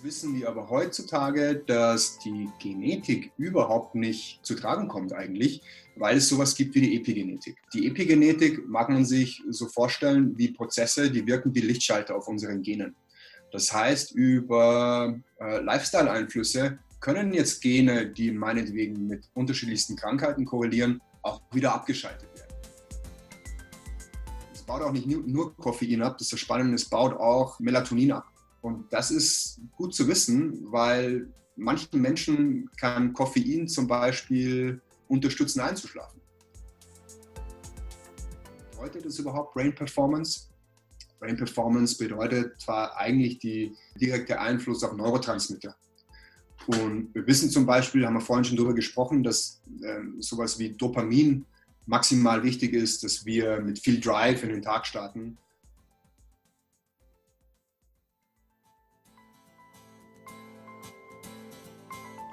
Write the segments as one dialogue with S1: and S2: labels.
S1: Jetzt wissen wir aber heutzutage, dass die Genetik überhaupt nicht zu tragen kommt eigentlich, weil es sowas gibt wie die Epigenetik. Die Epigenetik mag man sich so vorstellen wie Prozesse, die wirken wie Lichtschalter auf unseren Genen. Das heißt, über äh, Lifestyle-Einflüsse können jetzt Gene, die meinetwegen mit unterschiedlichsten Krankheiten korrelieren, auch wieder abgeschaltet werden. Es baut auch nicht nur Koffein ab, das ist das Spannende, es baut auch Melatonin ab. Und das ist gut zu wissen, weil manchen Menschen kann Koffein zum Beispiel unterstützen, einzuschlafen. Bedeutet das überhaupt Brain Performance? Brain Performance bedeutet zwar eigentlich die direkte Einfluss auf Neurotransmitter. Und wir wissen zum Beispiel, haben wir vorhin schon darüber gesprochen, dass äh, sowas wie Dopamin maximal wichtig ist, dass wir mit viel Drive in den Tag starten.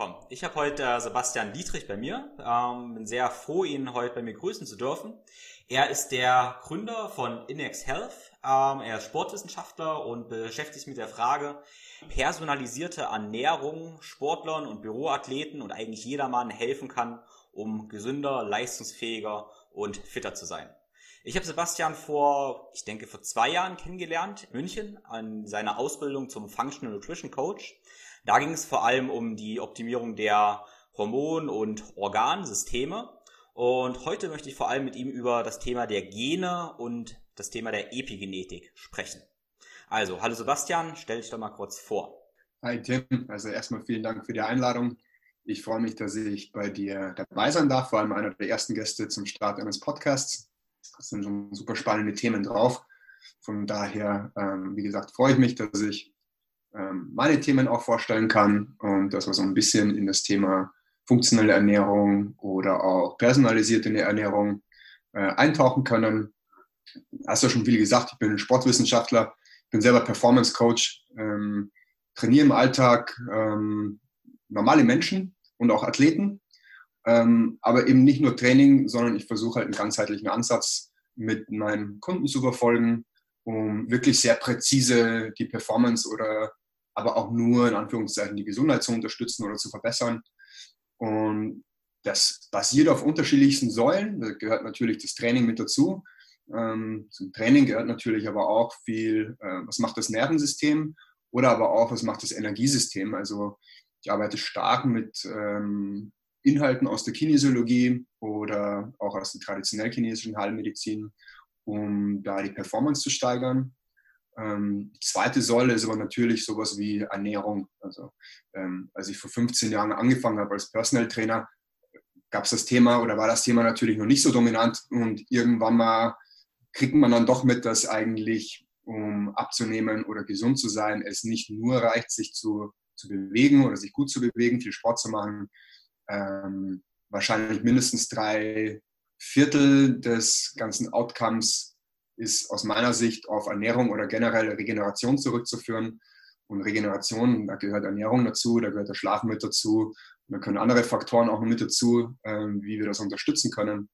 S2: Willkommen. Ich habe heute äh, Sebastian Dietrich bei mir. Ähm, bin sehr froh, ihn heute bei mir grüßen zu dürfen. Er ist der Gründer von Inex Health. Ähm, er ist Sportwissenschaftler und beschäftigt sich mit der Frage, personalisierte Ernährung Sportlern und Büroathleten und eigentlich jedermann helfen kann, um gesünder, leistungsfähiger und fitter zu sein. Ich habe Sebastian vor, ich denke, vor zwei Jahren kennengelernt in München an seiner Ausbildung zum Functional Nutrition Coach. Da ging es vor allem um die Optimierung der Hormon- und Organsysteme. Und heute möchte ich vor allem mit ihm über das Thema der Gene und das Thema der Epigenetik sprechen. Also, hallo Sebastian, stell dich doch mal kurz vor.
S1: Hi Tim, also erstmal vielen Dank für die Einladung. Ich freue mich, dass ich bei dir dabei sein darf, vor allem einer der ersten Gäste zum Start eines Podcasts. Das sind schon super spannende Themen drauf. Von daher, ähm, wie gesagt, freue ich mich, dass ich meine Themen auch vorstellen kann und dass wir so ein bisschen in das Thema funktionelle Ernährung oder auch personalisierte Ernährung äh, eintauchen können. Hast du schon viel gesagt, ich bin Sportwissenschaftler, bin selber Performance Coach, ähm, trainiere im Alltag ähm, normale Menschen und auch Athleten, ähm, aber eben nicht nur Training, sondern ich versuche halt einen ganzheitlichen Ansatz mit meinen Kunden zu verfolgen, um wirklich sehr präzise die Performance oder aber auch nur in Anführungszeichen die Gesundheit zu unterstützen oder zu verbessern. Und das basiert auf unterschiedlichsten Säulen. Da gehört natürlich das Training mit dazu. Ähm, zum Training gehört natürlich aber auch viel, äh, was macht das Nervensystem oder aber auch, was macht das Energiesystem. Also ich arbeite stark mit ähm, Inhalten aus der Kinesiologie oder auch aus der traditionell chinesischen Heilmedizin, um da die Performance zu steigern. Ähm, die zweite Säule ist aber natürlich sowas wie Ernährung. Also ähm, als ich vor 15 Jahren angefangen habe als Personal Trainer, gab es das Thema oder war das Thema natürlich noch nicht so dominant und irgendwann mal kriegt man dann doch mit, dass eigentlich, um abzunehmen oder gesund zu sein, es nicht nur reicht, sich zu, zu bewegen oder sich gut zu bewegen, viel Sport zu machen. Ähm, wahrscheinlich mindestens drei Viertel des ganzen Outcomes ist aus meiner Sicht auf Ernährung oder generell Regeneration zurückzuführen. Und Regeneration, da gehört Ernährung dazu, da gehört der Schlaf mit dazu. Und da können andere Faktoren auch mit dazu, ähm, wie wir das unterstützen können.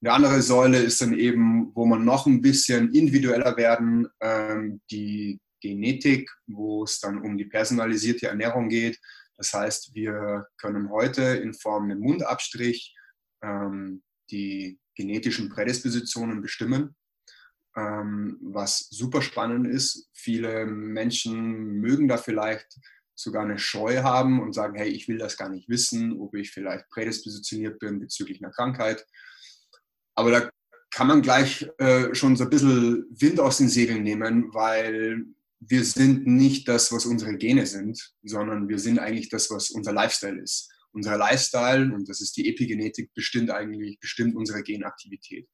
S1: Eine andere Säule ist dann eben, wo man noch ein bisschen individueller werden, ähm, die Genetik, wo es dann um die personalisierte Ernährung geht. Das heißt, wir können heute in Form einem Mundabstrich ähm, die genetischen Prädispositionen bestimmen was super spannend ist. Viele Menschen mögen da vielleicht sogar eine Scheu haben und sagen, hey, ich will das gar nicht wissen, ob ich vielleicht prädispositioniert bin bezüglich einer Krankheit. Aber da kann man gleich äh, schon so ein bisschen Wind aus den Segeln nehmen, weil wir sind nicht das, was unsere Gene sind, sondern wir sind eigentlich das, was unser Lifestyle ist. unser Lifestyle und das ist die Epigenetik, bestimmt eigentlich, bestimmt unsere Genaktivität.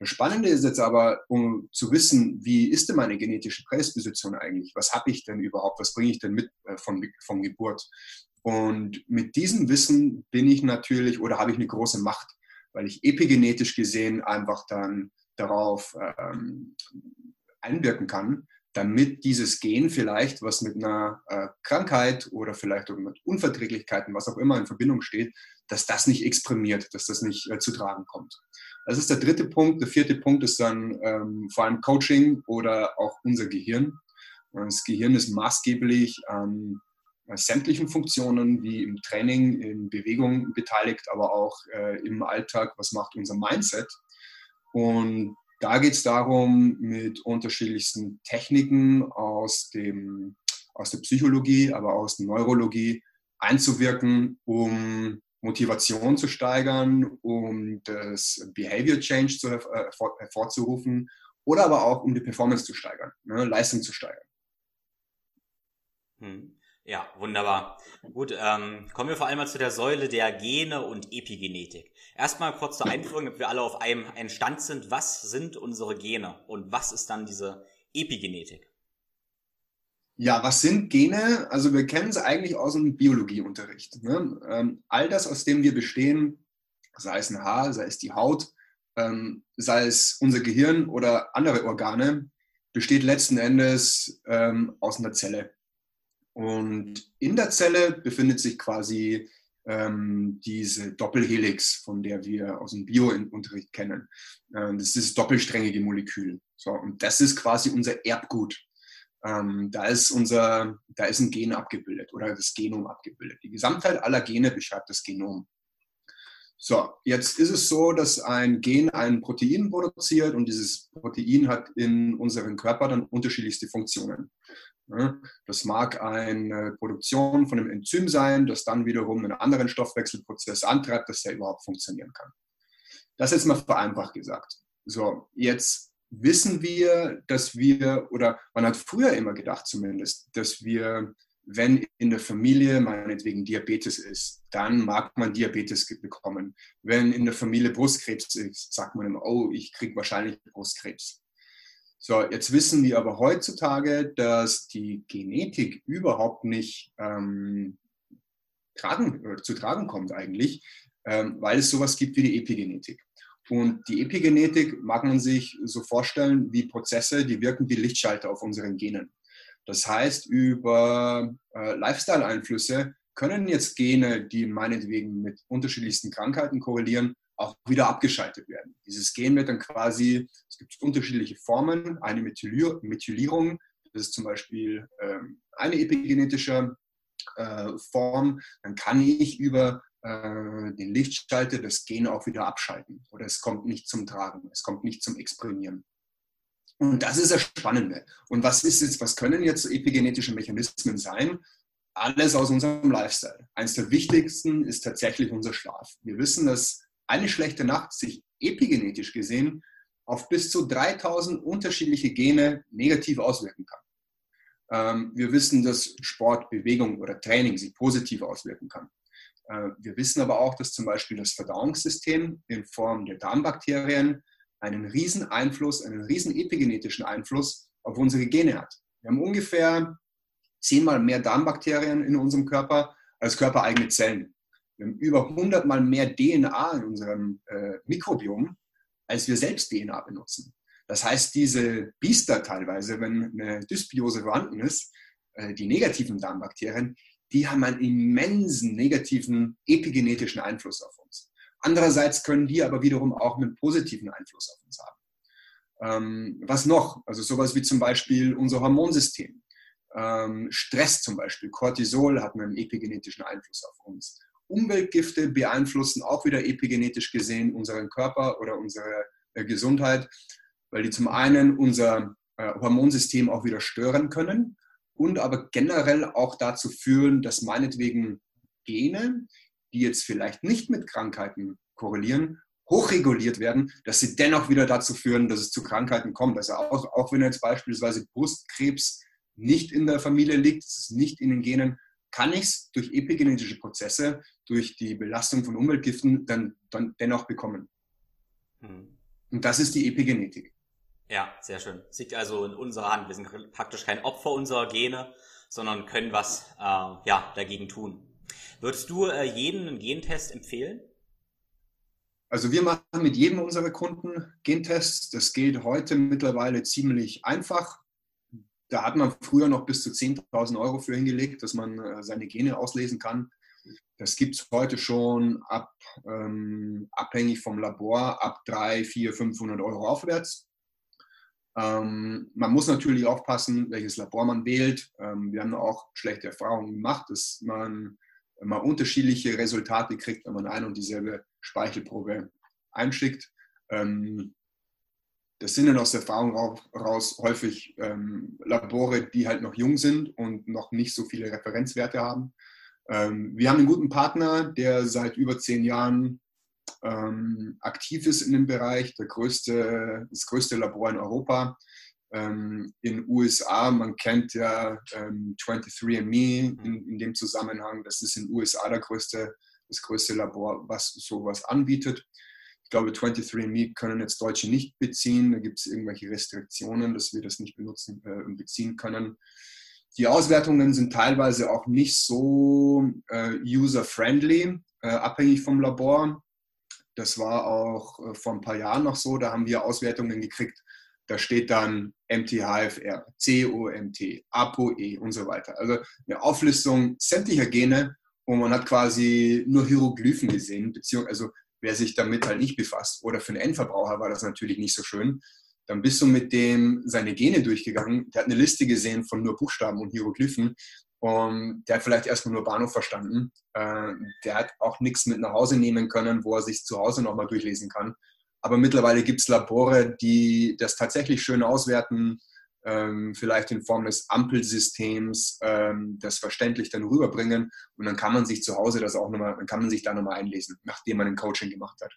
S1: Das Spannende ist jetzt aber, um zu wissen, wie ist denn meine genetische Prädisposition eigentlich? Was habe ich denn überhaupt? Was bringe ich denn mit äh, von, von Geburt? Und mit diesem Wissen bin ich natürlich oder habe ich eine große Macht, weil ich epigenetisch gesehen einfach dann darauf ähm, einwirken kann, damit dieses Gen vielleicht, was mit einer äh, Krankheit oder vielleicht auch mit Unverträglichkeiten, was auch immer in Verbindung steht, dass das nicht exprimiert, dass das nicht äh, zu tragen kommt. Das ist der dritte Punkt. Der vierte Punkt ist dann ähm, vor allem Coaching oder auch unser Gehirn. Das Gehirn ist maßgeblich an äh, sämtlichen Funktionen wie im Training, in Bewegung beteiligt, aber auch äh, im Alltag, was macht unser Mindset. Und da geht es darum, mit unterschiedlichsten Techniken aus, dem, aus der Psychologie, aber aus der Neurologie einzuwirken, um Motivation zu steigern, um das Behavior Change zu hervor, hervorzurufen oder aber auch um die Performance zu steigern, ne, Leistung zu steigern.
S2: Hm. Ja, wunderbar. Gut, ähm, kommen wir vor allem mal zu der Säule der Gene und Epigenetik. Erstmal kurz zur Einführung, damit wir alle auf einem, einem Stand sind. Was sind unsere Gene und was ist dann diese Epigenetik?
S1: Ja, was sind Gene? Also wir kennen es eigentlich aus dem Biologieunterricht. Ne? Ähm, all das, aus dem wir bestehen, sei es ein Haar, sei es die Haut, ähm, sei es unser Gehirn oder andere Organe, besteht letzten Endes ähm, aus einer Zelle. Und in der Zelle befindet sich quasi ähm, diese Doppelhelix, von der wir aus dem Bio-Unterricht kennen. Ähm, das ist das doppelsträngige Molekül. So, und das ist quasi unser Erbgut. Ähm, da, ist unser, da ist ein Gen abgebildet oder das Genom abgebildet. Die Gesamtheit aller Gene beschreibt das Genom. So, jetzt ist es so, dass ein Gen ein Protein produziert und dieses Protein hat in unserem Körper dann unterschiedlichste Funktionen. Das mag eine Produktion von einem Enzym sein, das dann wiederum einen anderen Stoffwechselprozess antreibt, dass der überhaupt funktionieren kann. Das ist mal vereinfacht gesagt. So, jetzt wissen wir, dass wir, oder man hat früher immer gedacht zumindest, dass wir, wenn in der Familie meinetwegen Diabetes ist, dann mag man Diabetes bekommen. Wenn in der Familie Brustkrebs ist, sagt man immer, oh, ich kriege wahrscheinlich Brustkrebs. So, jetzt wissen wir aber heutzutage, dass die Genetik überhaupt nicht ähm, tragen, äh, zu tragen kommt eigentlich, ähm, weil es sowas gibt wie die Epigenetik. Und die Epigenetik mag man sich so vorstellen wie Prozesse, die wirken wie Lichtschalter auf unseren Genen. Das heißt, über äh, Lifestyle-Einflüsse können jetzt Gene, die meinetwegen mit unterschiedlichsten Krankheiten korrelieren, auch wieder abgeschaltet werden. Dieses Gen wird dann quasi, es gibt unterschiedliche Formen, eine Methylier Methylierung, das ist zum Beispiel ähm, eine epigenetische äh, Form, dann kann ich über den Lichtschalter das Gen auch wieder abschalten oder es kommt nicht zum Tragen, es kommt nicht zum Exprimieren. Und das ist das Spannende. Und was ist jetzt, was können jetzt epigenetische Mechanismen sein? Alles aus unserem Lifestyle. Eines der wichtigsten ist tatsächlich unser Schlaf. Wir wissen, dass eine schlechte Nacht sich epigenetisch gesehen auf bis zu 3000 unterschiedliche Gene negativ auswirken kann. Ähm, wir wissen, dass Sport, Bewegung oder Training sich positiv auswirken kann. Äh, wir wissen aber auch, dass zum Beispiel das Verdauungssystem in Form der Darmbakterien einen riesen Einfluss, einen riesen epigenetischen Einfluss auf unsere Gene hat. Wir haben ungefähr zehnmal mehr Darmbakterien in unserem Körper als körpereigene Zellen. Wir haben über 100 mal mehr DNA in unserem äh, Mikrobiom, als wir selbst DNA benutzen. Das heißt, diese Biester teilweise, wenn eine Dysbiose vorhanden ist, äh, die negativen Darmbakterien, die haben einen immensen negativen epigenetischen Einfluss auf uns. Andererseits können die aber wiederum auch einen positiven Einfluss auf uns haben. Ähm, was noch? Also sowas wie zum Beispiel unser Hormonsystem. Ähm, Stress zum Beispiel, Cortisol hat einen epigenetischen Einfluss auf uns. Umweltgifte beeinflussen auch wieder epigenetisch gesehen unseren Körper oder unsere äh, Gesundheit, weil die zum einen unser äh, Hormonsystem auch wieder stören können und aber generell auch dazu führen, dass meinetwegen Gene, die jetzt vielleicht nicht mit Krankheiten korrelieren, hochreguliert werden, dass sie dennoch wieder dazu führen, dass es zu Krankheiten kommt. Also auch, auch wenn jetzt beispielsweise Brustkrebs nicht in der Familie liegt, es ist nicht in den Genen, kann ich es durch epigenetische Prozesse durch die Belastung von Umweltgiften dann, dann dennoch bekommen. Mhm. Und das ist die Epigenetik.
S2: Ja, sehr schön. Es liegt also in unserer Hand. Wir sind praktisch kein Opfer unserer Gene, sondern können was äh, ja, dagegen tun. Würdest du äh, jeden einen Gentest empfehlen?
S1: Also wir machen mit jedem unserer Kunden Gentests. Das geht heute mittlerweile ziemlich einfach. Da hat man früher noch bis zu 10.000 Euro für hingelegt, dass man äh, seine Gene auslesen kann. Das gibt es heute schon ab, ähm, abhängig vom Labor, ab 3, 4, 500 Euro aufwärts. Ähm, man muss natürlich aufpassen, welches Labor man wählt. Ähm, wir haben auch schlechte Erfahrungen gemacht, dass man mal unterschiedliche Resultate kriegt, wenn man eine und dieselbe Speichelprobe einschickt. Ähm, das sind dann aus der Erfahrung raus häufig ähm, Labore, die halt noch jung sind und noch nicht so viele Referenzwerte haben. Ähm, wir haben einen guten Partner, der seit über zehn Jahren ähm, aktiv ist in dem Bereich, der größte, das größte Labor in Europa. Ähm, in USA, man kennt ja ähm, 23andMe in, in, dem Zusammenhang, das ist in USA der größte, das größte Labor, was sowas anbietet. Ich glaube, 23andMe können jetzt Deutsche nicht beziehen, da gibt es irgendwelche Restriktionen, dass wir das nicht benutzen äh, beziehen können. Die Auswertungen sind teilweise auch nicht so äh, user-friendly, äh, abhängig vom Labor. Das war auch äh, vor ein paar Jahren noch so. Da haben wir Auswertungen gekriegt. Da steht dann MTHFR, COMT, ApoE und so weiter. Also eine Auflistung sämtlicher Gene und man hat quasi nur Hieroglyphen gesehen, beziehungsweise also wer sich damit halt nicht befasst. Oder für einen Endverbraucher war das natürlich nicht so schön. Dann bist du mit dem seine Gene durchgegangen. Der hat eine Liste gesehen von nur Buchstaben und Hieroglyphen. Und der hat vielleicht erstmal nur Bahnhof verstanden. Äh, der hat auch nichts mit nach Hause nehmen können, wo er sich zu Hause nochmal durchlesen kann. Aber mittlerweile gibt es Labore, die das tatsächlich schön auswerten, ähm, vielleicht in Form des Ampelsystems, ähm, das verständlich dann rüberbringen. Und dann kann man sich zu Hause das auch nochmal, dann kann man sich da nochmal einlesen, nachdem man ein Coaching gemacht hat.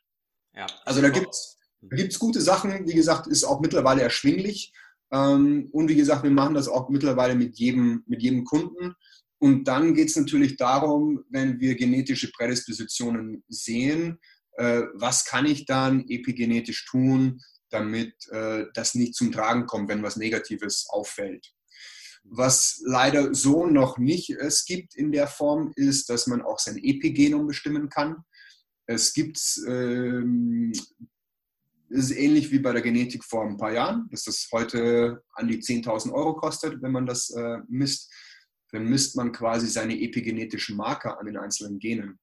S1: Ja. Also da gibt es gibt's gute Sachen. Wie gesagt, ist auch mittlerweile erschwinglich. Ähm, und wie gesagt, wir machen das auch mittlerweile mit jedem, mit jedem Kunden. Und dann geht es natürlich darum, wenn wir genetische Prädispositionen sehen, äh, was kann ich dann epigenetisch tun, damit äh, das nicht zum Tragen kommt, wenn was Negatives auffällt. Was leider so noch nicht es gibt in der Form, ist, dass man auch sein Epigenom bestimmen kann. Es gibt ähm, es ist ähnlich wie bei der Genetik vor ein paar Jahren, dass das heute an die 10.000 Euro kostet, wenn man das äh, misst. Dann misst man quasi seine epigenetischen Marker an den einzelnen Genen.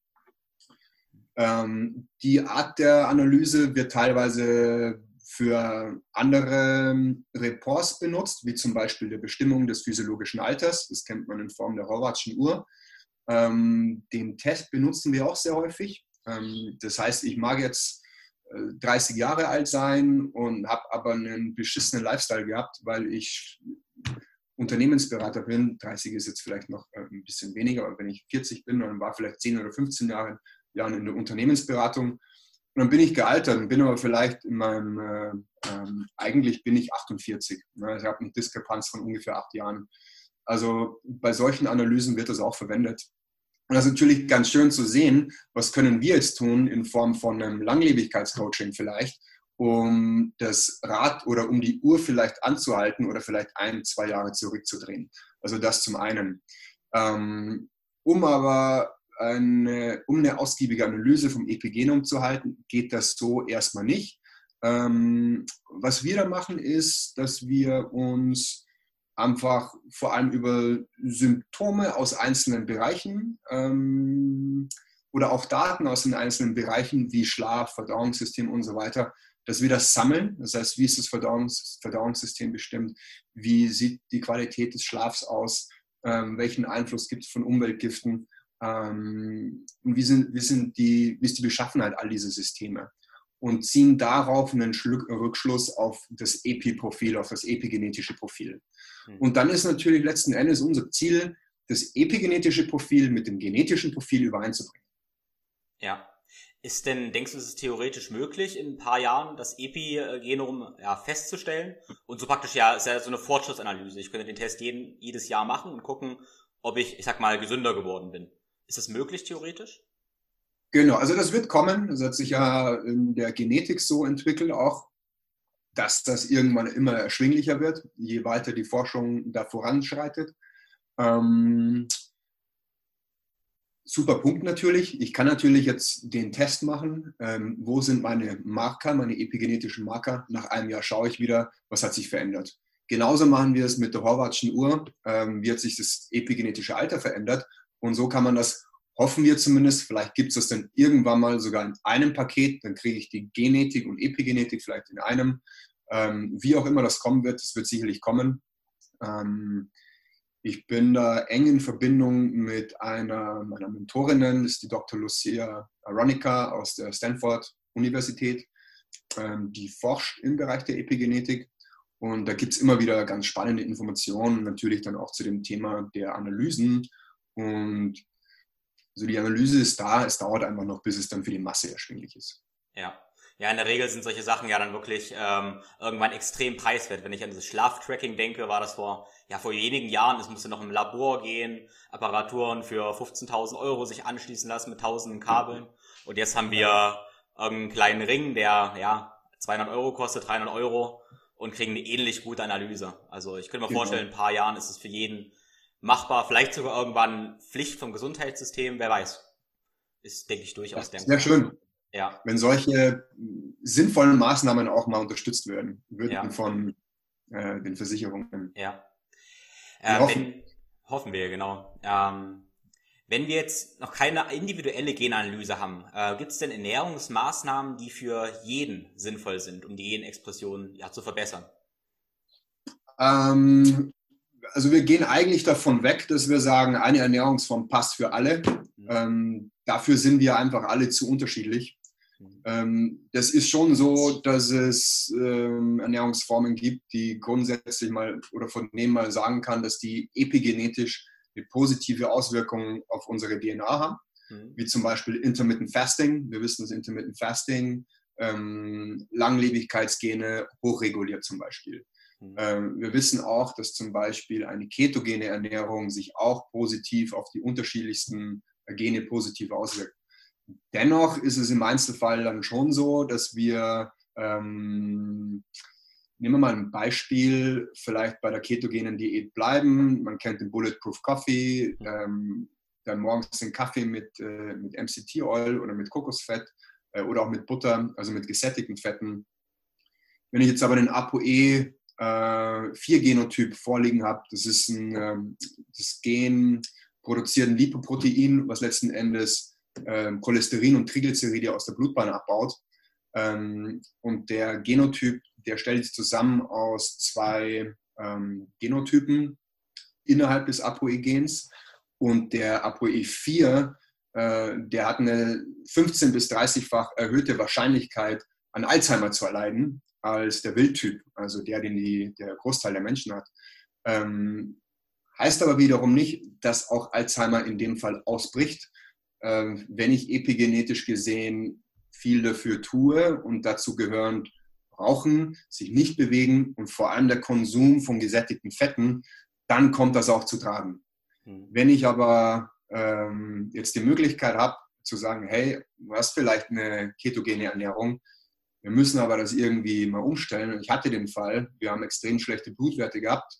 S1: Ähm, die Art der Analyse wird teilweise für andere ähm, Reports benutzt, wie zum Beispiel der Bestimmung des physiologischen Alters. Das kennt man in Form der Horvatschen Uhr. Ähm, den Test benutzen wir auch sehr häufig. Ähm, das heißt, ich mag jetzt 30 Jahre alt sein und habe aber einen beschissenen Lifestyle gehabt, weil ich Unternehmensberater bin. 30 ist jetzt vielleicht noch äh, ein bisschen weniger, aber wenn ich 40 bin, dann war vielleicht 10 oder 15 Jahre Jahren in der Unternehmensberatung. Und dann bin ich gealtert und bin aber vielleicht in meinem, äh, ähm, eigentlich bin ich 48. Ne? Ich habe eine Diskrepanz von ungefähr acht Jahren. Also bei solchen Analysen wird das auch verwendet. Und das ist natürlich ganz schön zu sehen, was können wir jetzt tun in Form von einem Langlebigkeitscoaching vielleicht, um das Rad oder um die Uhr vielleicht anzuhalten oder vielleicht ein, zwei Jahre zurückzudrehen. Also das zum einen. Ähm, um aber eine, um eine ausgiebige Analyse vom Epigenom zu halten, geht das so erstmal nicht. Ähm, was wir da machen, ist, dass wir uns einfach vor allem über Symptome aus einzelnen Bereichen ähm, oder auch Daten aus den einzelnen Bereichen wie Schlaf, Verdauungssystem und so weiter, dass wir das sammeln. Das heißt, wie ist das Verdauungs Verdauungssystem bestimmt? Wie sieht die Qualität des Schlafs aus? Ähm, welchen Einfluss gibt es von Umweltgiften? Ähm, und wie, sind, wie, sind die, wie ist die Beschaffenheit all dieser Systeme? Und ziehen darauf einen Rückschluss auf das Epi-Profil, auf das epigenetische Profil. Mhm. Und dann ist natürlich letzten Endes unser Ziel, das epigenetische Profil mit dem genetischen Profil übereinzubringen.
S2: Ja. Ist denn, denkst du, ist es theoretisch möglich, in ein paar Jahren das Epigenom ja, festzustellen? Und so praktisch ja, ist ja so eine Fortschrittsanalyse. Ich könnte den Test jeden, jedes Jahr machen und gucken, ob ich, ich sag mal, gesünder geworden bin. Ist das möglich theoretisch?
S1: Genau, also das wird kommen. Das hat sich ja in der Genetik so entwickelt auch, dass das irgendwann immer erschwinglicher wird, je weiter die Forschung da voranschreitet. Ähm, super Punkt natürlich. Ich kann natürlich jetzt den Test machen. Ähm, wo sind meine Marker, meine epigenetischen Marker? Nach einem Jahr schaue ich wieder, was hat sich verändert. Genauso machen wir es mit der Horvatschen Uhr. Ähm, wie hat sich das epigenetische Alter verändert? Und so kann man das, hoffen wir zumindest, vielleicht gibt es das dann irgendwann mal sogar in einem Paket. Dann kriege ich die Genetik und Epigenetik vielleicht in einem. Ähm, wie auch immer das kommen wird, das wird sicherlich kommen. Ähm, ich bin da eng in Verbindung mit einer meiner Mentorinnen, ist die Dr. Lucia Aronica aus der Stanford Universität. Ähm, die forscht im Bereich der Epigenetik und da gibt es immer wieder ganz spannende Informationen, natürlich dann auch zu dem Thema der Analysen. Und also die Analyse ist da, es dauert einfach noch, bis es dann für die Masse erschwinglich ist.
S2: Ja. Ja, in der Regel sind solche Sachen ja dann wirklich ähm, irgendwann extrem preiswert. Wenn ich an dieses Schlaftracking denke, war das vor, ja, vor wenigen Jahren. Es musste noch im Labor gehen, Apparaturen für 15.000 Euro sich anschließen lassen mit tausenden Kabeln. Und jetzt haben wir irgendeinen kleinen Ring, der, ja, 200 Euro kostet, 300 Euro und kriegen eine ähnlich gute Analyse. Also ich könnte mir genau. vorstellen, in ein paar Jahren ist es für jeden machbar. Vielleicht sogar irgendwann Pflicht vom Gesundheitssystem, wer weiß. Ist, denke ich, durchaus
S1: denkbar. Sehr schön. Ja. Wenn solche sinnvollen Maßnahmen auch mal unterstützt werden würden ja. von äh, den Versicherungen.
S2: Ja. Äh, hoffen. Wenn, hoffen wir, genau. Ähm, wenn wir jetzt noch keine individuelle Genanalyse haben, äh, gibt es denn Ernährungsmaßnahmen, die für jeden sinnvoll sind, um die Genexpression ja, zu verbessern?
S1: Ähm, also wir gehen eigentlich davon weg, dass wir sagen, eine Ernährungsform passt für alle. Mhm. Ähm, dafür sind wir einfach alle zu unterschiedlich. Mhm. Ähm, das ist schon so, dass es ähm, Ernährungsformen gibt, die grundsätzlich mal oder von denen mal sagen kann, dass die epigenetisch eine positive Auswirkung auf unsere DNA haben, mhm. wie zum Beispiel Intermittent Fasting. Wir wissen, dass Intermittent Fasting ähm, Langlebigkeitsgene hochreguliert zum Beispiel. Mhm. Ähm, wir wissen auch, dass zum Beispiel eine ketogene Ernährung sich auch positiv auf die unterschiedlichsten Gene positiv auswirkt. Dennoch ist es im Einzelfall dann schon so, dass wir, ähm, nehmen wir mal ein Beispiel, vielleicht bei der ketogenen Diät bleiben. Man kennt den Bulletproof Coffee, ähm, dann morgens den Kaffee mit, äh, mit MCT-Oil oder mit Kokosfett äh, oder auch mit Butter, also mit gesättigten Fetten. Wenn ich jetzt aber den ApoE äh, 4-Genotyp vorliegen habe, das ist ein ähm, das Gen produziert ein Lipoprotein, was letzten Endes ähm, Cholesterin und Triglyceride aus der Blutbahn abbaut. Ähm, und der Genotyp, der stellt sich zusammen aus zwei ähm, Genotypen innerhalb des ApoE-Gens. Und der ApoE4, äh, der hat eine 15 bis 30-fach erhöhte Wahrscheinlichkeit, an Alzheimer zu erleiden, als der Wildtyp, also der, den die, der Großteil der Menschen hat. Ähm, heißt aber wiederum nicht, dass auch Alzheimer in dem Fall ausbricht, ähm, wenn ich epigenetisch gesehen viel dafür tue und dazu gehören Rauchen, sich nicht bewegen und vor allem der Konsum von gesättigten Fetten, dann kommt das auch zu tragen. Mhm. Wenn ich aber ähm, jetzt die Möglichkeit habe zu sagen, hey, du hast vielleicht eine ketogene Ernährung, wir müssen aber das irgendwie mal umstellen. Ich hatte den Fall, wir haben extrem schlechte Blutwerte gehabt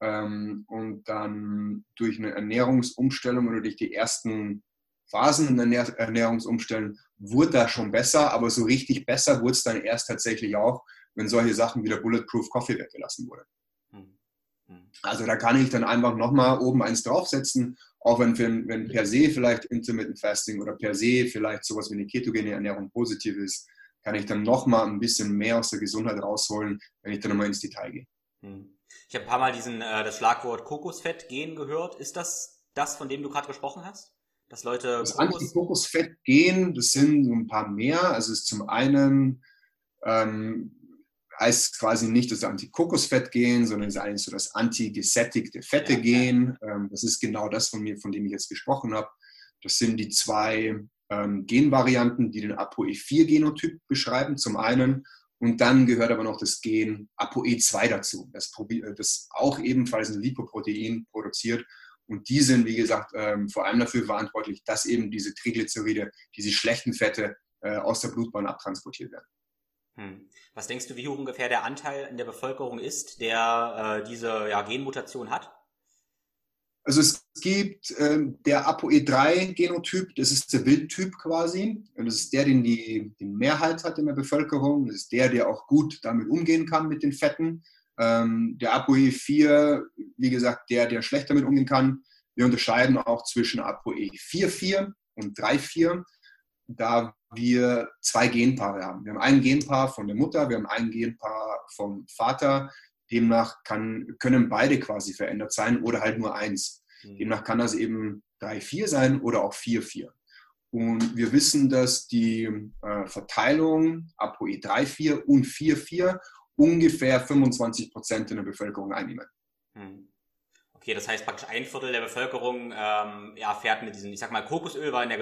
S1: ähm, und dann durch eine Ernährungsumstellung oder durch die ersten Phasen in der Ernährungsumstellung wurde das schon besser, aber so richtig besser wurde es dann erst tatsächlich auch, wenn solche Sachen wie der Bulletproof Coffee weggelassen wurde. Hm. Hm. Also da kann ich dann einfach nochmal oben eins draufsetzen, auch wenn, wenn per se vielleicht Intermittent Fasting oder per se vielleicht sowas wie eine ketogene Ernährung positiv ist, kann ich dann nochmal ein bisschen mehr aus der Gesundheit rausholen, wenn ich dann nochmal ins Detail gehe.
S2: Hm. Ich habe ein paar Mal diesen, äh, das Schlagwort Kokosfett gehen gehört. Ist das das, von dem du gerade gesprochen hast? dass Leute.
S1: Das Antikokosfett gehen, das sind ein paar mehr. Also es ist zum einen ähm, heißt quasi nicht das Antikokosfett gehen, sondern es ist eigentlich so das antigesättigte Fette ja, gehen. Ähm, das ist genau das von mir, von dem ich jetzt gesprochen habe. Das sind die zwei ähm, Genvarianten, die den ApoE4-Genotyp beschreiben, zum einen. Und dann gehört aber noch das Gen ApoE2 dazu, das, das auch ebenfalls ein Lipoprotein produziert Und die sind, wie gesagt, ähm, vor allem dafür verantwortlich, dass eben diese Triglyceride, diese schlechten Fette äh, aus der Blutbahn abtransportiert werden.
S2: Hm. Was denkst du, wie ungefähr der Anteil in der Bevölkerung ist, der äh, diese ja, Genmutation hat?
S1: Also es gibt ähm, der ApoE3-Genotyp, das ist der Wildtyp quasi. Und das ist der, den die, die Mehrheit hat in der Bevölkerung. Das ist der, der auch gut damit umgehen kann mit den Fetten. Ähm, der ApoE4, wie gesagt, der, der schlecht damit umgehen kann. Wir unterscheiden auch zwischen ApoE4-4 und 3-4, da wir zwei Genpaare haben. Wir haben ein Genpaar von der Mutter, wir haben ein Genpaar vom Vater. Demnach kann, können beide quasi verändert sein oder halt nur eins. Mhm. Demnach kann das eben 3-4 sein oder auch 4-4. Und wir wissen, dass die äh, Verteilung ApoE 3-4 und 4-4 ungefähr 25 Prozent in der Bevölkerung einnehmen.
S2: Mhm. Okay, das heißt praktisch ein Viertel der Bevölkerung ähm, ja, fährt mit diesem, ich sag mal, Kokosöl war in der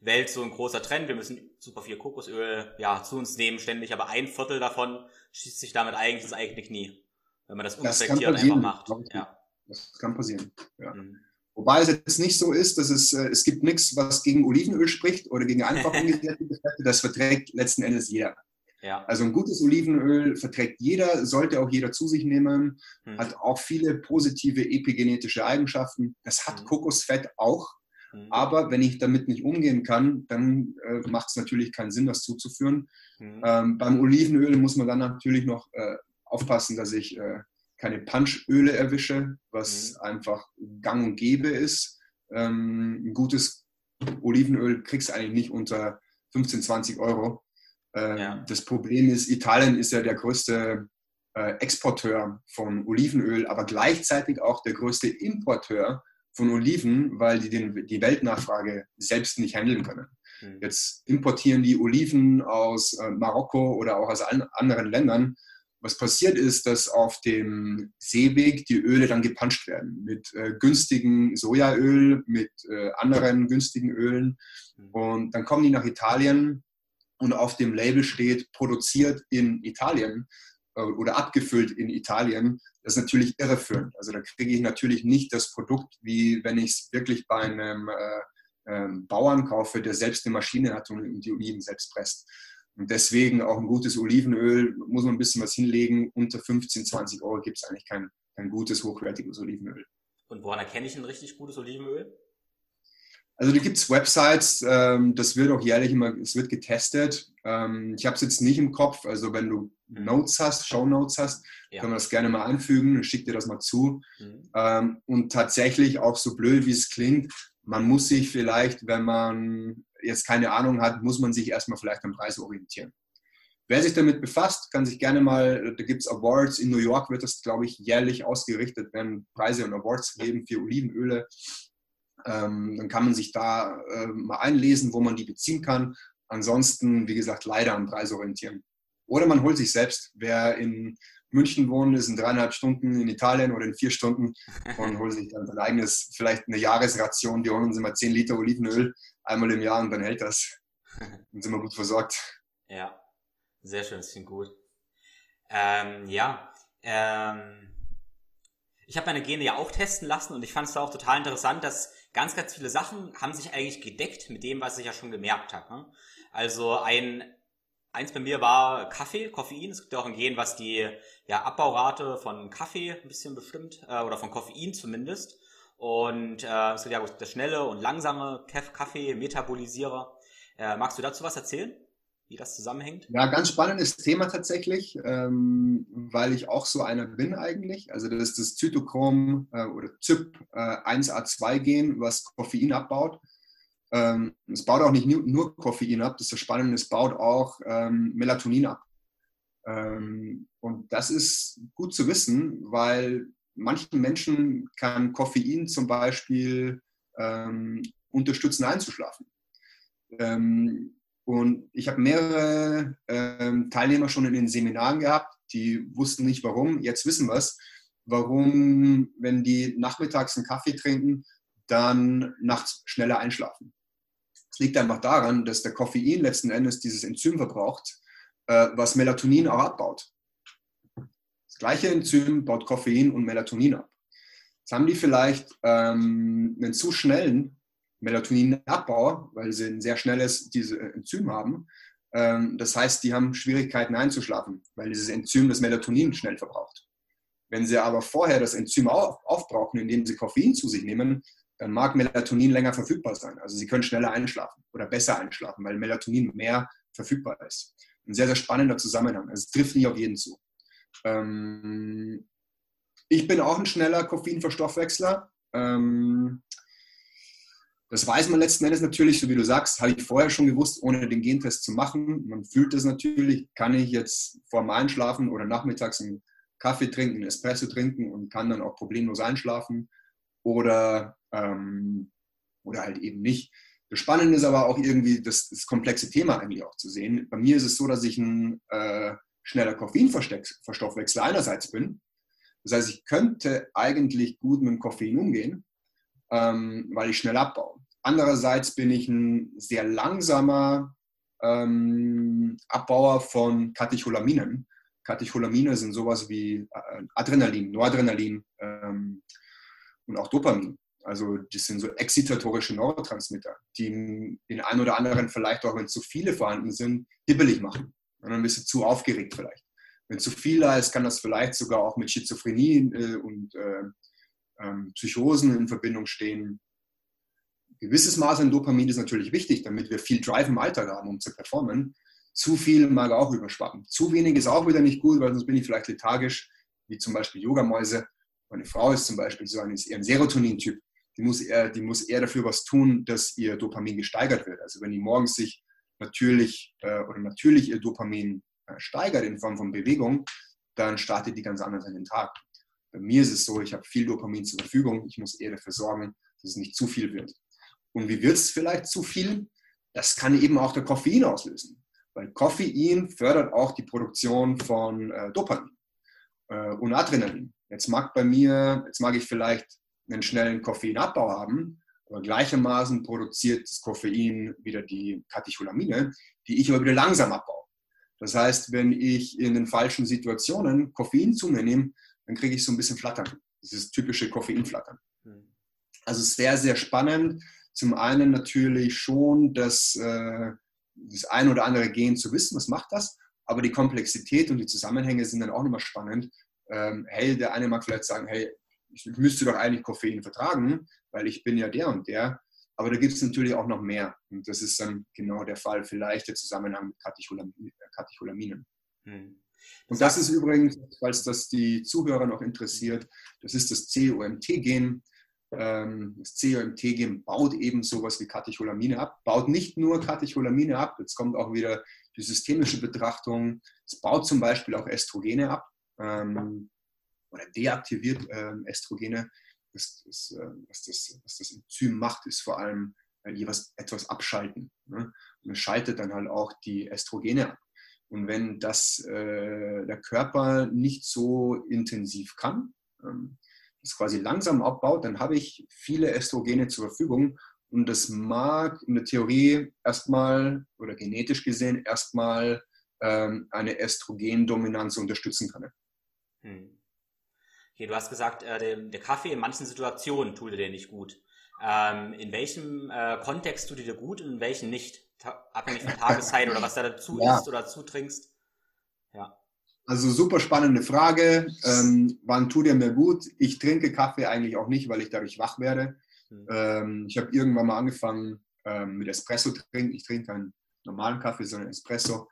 S2: Gesundheitswelt so ein großer Trend. Wir müssen super viel Kokosöl ja, zu uns nehmen ständig, aber ein Viertel davon schießt sich damit eigentlich das eigene Knie, wenn man das unreflektiert einfach macht.
S1: Ja. Das kann passieren. Ja. Mhm. Wobei es jetzt nicht so ist, dass es, äh, es gibt nichts, was gegen Olivenöl spricht oder gegen einfach ungesättigte Fette. Das verträgt letzten Endes jeder. Ja. Also ein gutes Olivenöl verträgt jeder, sollte auch jeder zu sich nehmen, mhm. hat auch viele positive epigenetische Eigenschaften. Das hat mhm. Kokosfett auch. Mhm. Aber wenn ich damit nicht umgehen kann, dann äh, macht es natürlich keinen Sinn, das zuzuführen. Mhm. Ähm, beim Olivenöl muss man dann natürlich noch äh, aufpassen, dass ich äh, keine Punchöle erwische, was mhm. einfach gang und gäbe ist. Ähm, ein gutes Olivenöl kriegst du eigentlich nicht unter 15, 20 Euro. Ähm, ja. Das Problem ist, Italien ist ja der größte äh, Exporteur von Olivenöl, aber gleichzeitig auch der größte Importeur von Oliven, weil die den, die Weltnachfrage selbst nicht handeln können. Mhm. Jetzt importieren die Oliven aus äh, Marokko oder auch aus anderen Ländern was passiert ist, dass auf dem Seeweg die Öle dann gepanscht werden mit äh, günstigen Sojaöl, mit äh, anderen günstigen Ölen. Mhm. Und dann kommen die nach Italien und auf dem Label steht produziert in Italien äh, oder abgefüllt in Italien. Das ist natürlich irreführend. Also da kriege ich natürlich nicht das Produkt, wie wenn ich es wirklich bei einem äh, ähm, Bauern kaufe, der selbst eine Maschine hat und die Oliven selbst presst. Und deswegen auch ein gutes Olivenöl, muss man ein bisschen was hinlegen. Unter 15, 20 Euro gibt es eigentlich kein, kein gutes, hochwertiges Olivenöl.
S2: Und woran erkenne ich ein richtig gutes Olivenöl?
S1: Also da gibt es Websites, ähm, das wird auch jährlich immer, es wird getestet. Ähm, ich habe es jetzt nicht im Kopf, also wenn du mhm. Notes hast, Show Notes hast, ja. können wir das gerne mal anfügen, schick dir das mal zu. Mhm. Ähm, und tatsächlich auch so blöd, wie es klingt, man muss sich vielleicht, wenn man jetzt keine Ahnung hat, muss man sich erstmal vielleicht am Preis orientieren. Wer sich damit befasst, kann sich gerne mal, da gibt es Awards, in New York wird das, glaube ich, jährlich ausgerichtet, werden Preise und Awards geben für Olivenöle. Ähm, dann kann man sich da äh, mal einlesen, wo man die beziehen kann. Ansonsten, wie gesagt, leider am Preis orientieren. Oder man holt sich selbst. Wer in München wohnt, ist in dreieinhalb Stunden in Italien oder in vier Stunden und holt sich dann sein eigenes, vielleicht eine Jahresration. Die holen uns immer 10 Liter Olivenöl einmal im Jahr und dann hält das. Dann sind wir gut versorgt.
S2: Ja, sehr schön, das klingt gut. Ähm, ja, ähm, ich habe meine Gene ja auch testen lassen und ich fand es da auch total interessant, dass ganz, ganz viele Sachen haben sich eigentlich gedeckt mit dem, was ich ja schon gemerkt habe. Ne? Also ein Eins bei mir war Kaffee, Koffein. Es gibt ja auch ein Gen, was die ja, Abbaurate von Kaffee ein bisschen bestimmt, äh, oder von Koffein zumindest. Und äh, es gibt ja das schnelle und langsame Kaffee, Metabolisierer. Äh, magst du dazu was erzählen, wie das zusammenhängt?
S1: Ja, ganz spannendes Thema tatsächlich, ähm, weil ich auch so einer bin eigentlich. Also das ist das Zytochrom äh, oder ZYP1A2-Gen, äh, was Koffein abbaut. Ähm, es baut auch nicht nur Koffein ab, das ist das Spannende, es baut auch ähm, Melatonin ab. Ähm, und das ist gut zu wissen, weil manchen Menschen kann Koffein zum Beispiel ähm, unterstützen, einzuschlafen. Und ich habe mehrere ähm, Teilnehmer schon in den Seminaren gehabt, die wussten nicht warum, jetzt wissen wir es, warum, wenn die nachmittags einen Kaffee trinken, dann nachts schneller einschlafen. Es liegt einfach daran, dass der Koffein letzten Endes dieses Enzym verbraucht, äh, was Melatonin auch abbaut. Das gleiche Enzym baut Koffein und Melatonin ab. Jetzt haben die vielleicht ähm, einen zu schnellen Melatoninabbau, weil sie ein sehr schnelles diese Enzym haben. Ähm, das heißt, die haben Schwierigkeiten einzuschlafen, weil dieses Enzym das Melatonin schnell verbraucht. Wenn sie aber vorher das Enzym auf, aufbrauchen, indem sie Koffein zu sich nehmen, dann mag Melatonin länger verfügbar sein. Also sie können schneller einschlafen oder besser einschlafen, weil Melatonin mehr verfügbar ist. Ein sehr, sehr spannender Zusammenhang. Also es trifft nicht auf jeden zu. Ähm, ich bin auch ein schneller Koffeinverstoffwechsler. Das weiß man letzten Endes natürlich, so wie du sagst, habe ich vorher schon gewusst, ohne den Gentest zu machen. Man fühlt es natürlich, kann ich jetzt vor dem Einschlafen oder nachmittags einen Kaffee trinken, einen Espresso trinken und kann dann auch problemlos einschlafen oder, ähm, oder halt eben nicht. Das Spannende ist aber auch irgendwie das, das, komplexe Thema eigentlich auch zu sehen. Bei mir ist es so, dass ich ein äh, schneller Koffeinverstoffwechsel einerseits bin. Das heißt, ich könnte eigentlich gut mit dem Koffein umgehen, ähm, weil ich schnell abbaue. Andererseits bin ich ein sehr langsamer ähm, Abbauer von Katecholaminen. Katecholamine sind sowas wie äh, Adrenalin, Noradrenalin ähm, und auch Dopamin. Also das sind so excitatorische Neurotransmitter, die den einen oder anderen vielleicht auch, wenn zu viele vorhanden sind, hibbelig machen. Und ein bisschen zu aufgeregt vielleicht. Wenn zu viel da ist, kann das vielleicht sogar auch mit Schizophrenie äh, und äh, ähm, Psychosen in Verbindung stehen. Gewisses Maß an Dopamin ist natürlich wichtig, damit wir viel Drive im Alltag haben, um zu performen. Zu viel mag auch überschwappen. Zu wenig ist auch wieder nicht gut, weil sonst bin ich vielleicht lethargisch, wie zum Beispiel Yogamäuse. Meine Frau ist zum Beispiel so ein, ist eher ein Serotonin-Typ. Die muss, eher, die muss eher dafür was tun, dass ihr Dopamin gesteigert wird. Also wenn die morgens sich natürlich äh, oder natürlich ihr Dopamin äh, steigert in Form von Bewegung, dann startet die ganz anders in den Tag. Bei mir ist es so, ich habe viel Dopamin zur Verfügung. Ich muss eher dafür sorgen, dass es nicht zu viel wird. Und wie wird es vielleicht zu viel? Das kann eben auch der Koffein auslösen. Weil Koffein fördert auch die Produktion von äh, Dopamin äh, und Adrenalin. Jetzt mag bei mir, jetzt mag ich vielleicht einen schnellen Koffeinabbau haben, aber gleichermaßen produziert das Koffein wieder die Katecholamine, die ich aber wieder langsam abbaue. Das heißt, wenn ich in den falschen Situationen Koffein zu mir nehme, dann kriege ich so ein bisschen Flattern. Dieses typische Koffeinflattern. Hm. Also sehr, sehr spannend. Zum einen natürlich schon das, äh, das ein oder andere Gen zu wissen, was macht das, aber die Komplexität und die Zusammenhänge sind dann auch nochmal spannend. Ähm, hey, der eine mag vielleicht sagen, hey, ich müsste doch eigentlich Koffein vertragen, weil ich bin ja der und der. Aber da gibt es natürlich auch noch mehr. Und das ist dann genau der Fall, vielleicht der Zusammenhang mit Katecholaminen. Hm. Und das ist übrigens, falls das die Zuhörer noch interessiert, das ist das COMT-Gen. Ähm, das COMT-Gen baut eben sowas wie Katecholamine ab, baut nicht nur Katecholamine ab, jetzt kommt auch wieder die systemische Betrachtung, es baut zum Beispiel auch Estrogene ab ähm, oder deaktiviert ähm, Estrogene. Was, das, was, das, was das Enzym macht, ist vor allem äh, jeweils etwas abschalten. Ne? Und es schaltet dann halt auch die Estrogene ab. Und wenn das äh, der Körper nicht so intensiv kann, ähm, das quasi langsam abbaut, dann habe ich viele Östrogene zur Verfügung. Und das mag in der Theorie erstmal oder genetisch gesehen erstmal ähm, eine Östrogendominanz unterstützen können. Hm.
S2: Okay, du hast gesagt, äh, der, der, Kaffee in manchen Situationen tut dir nicht gut. Ähm, in welchem äh, Kontext tut dir gut und in welchen nicht? abhängig von Tageszeit oder was da dazu ja. isst oder dazu trinkst?
S1: Ja. Also super spannende Frage. Ähm, wann tut er mir gut? Ich trinke Kaffee eigentlich auch nicht, weil ich dadurch wach werde. Mhm. Ähm, ich habe irgendwann mal angefangen ähm, mit Espresso trinken. Ich trinke keinen normalen Kaffee, sondern Espresso.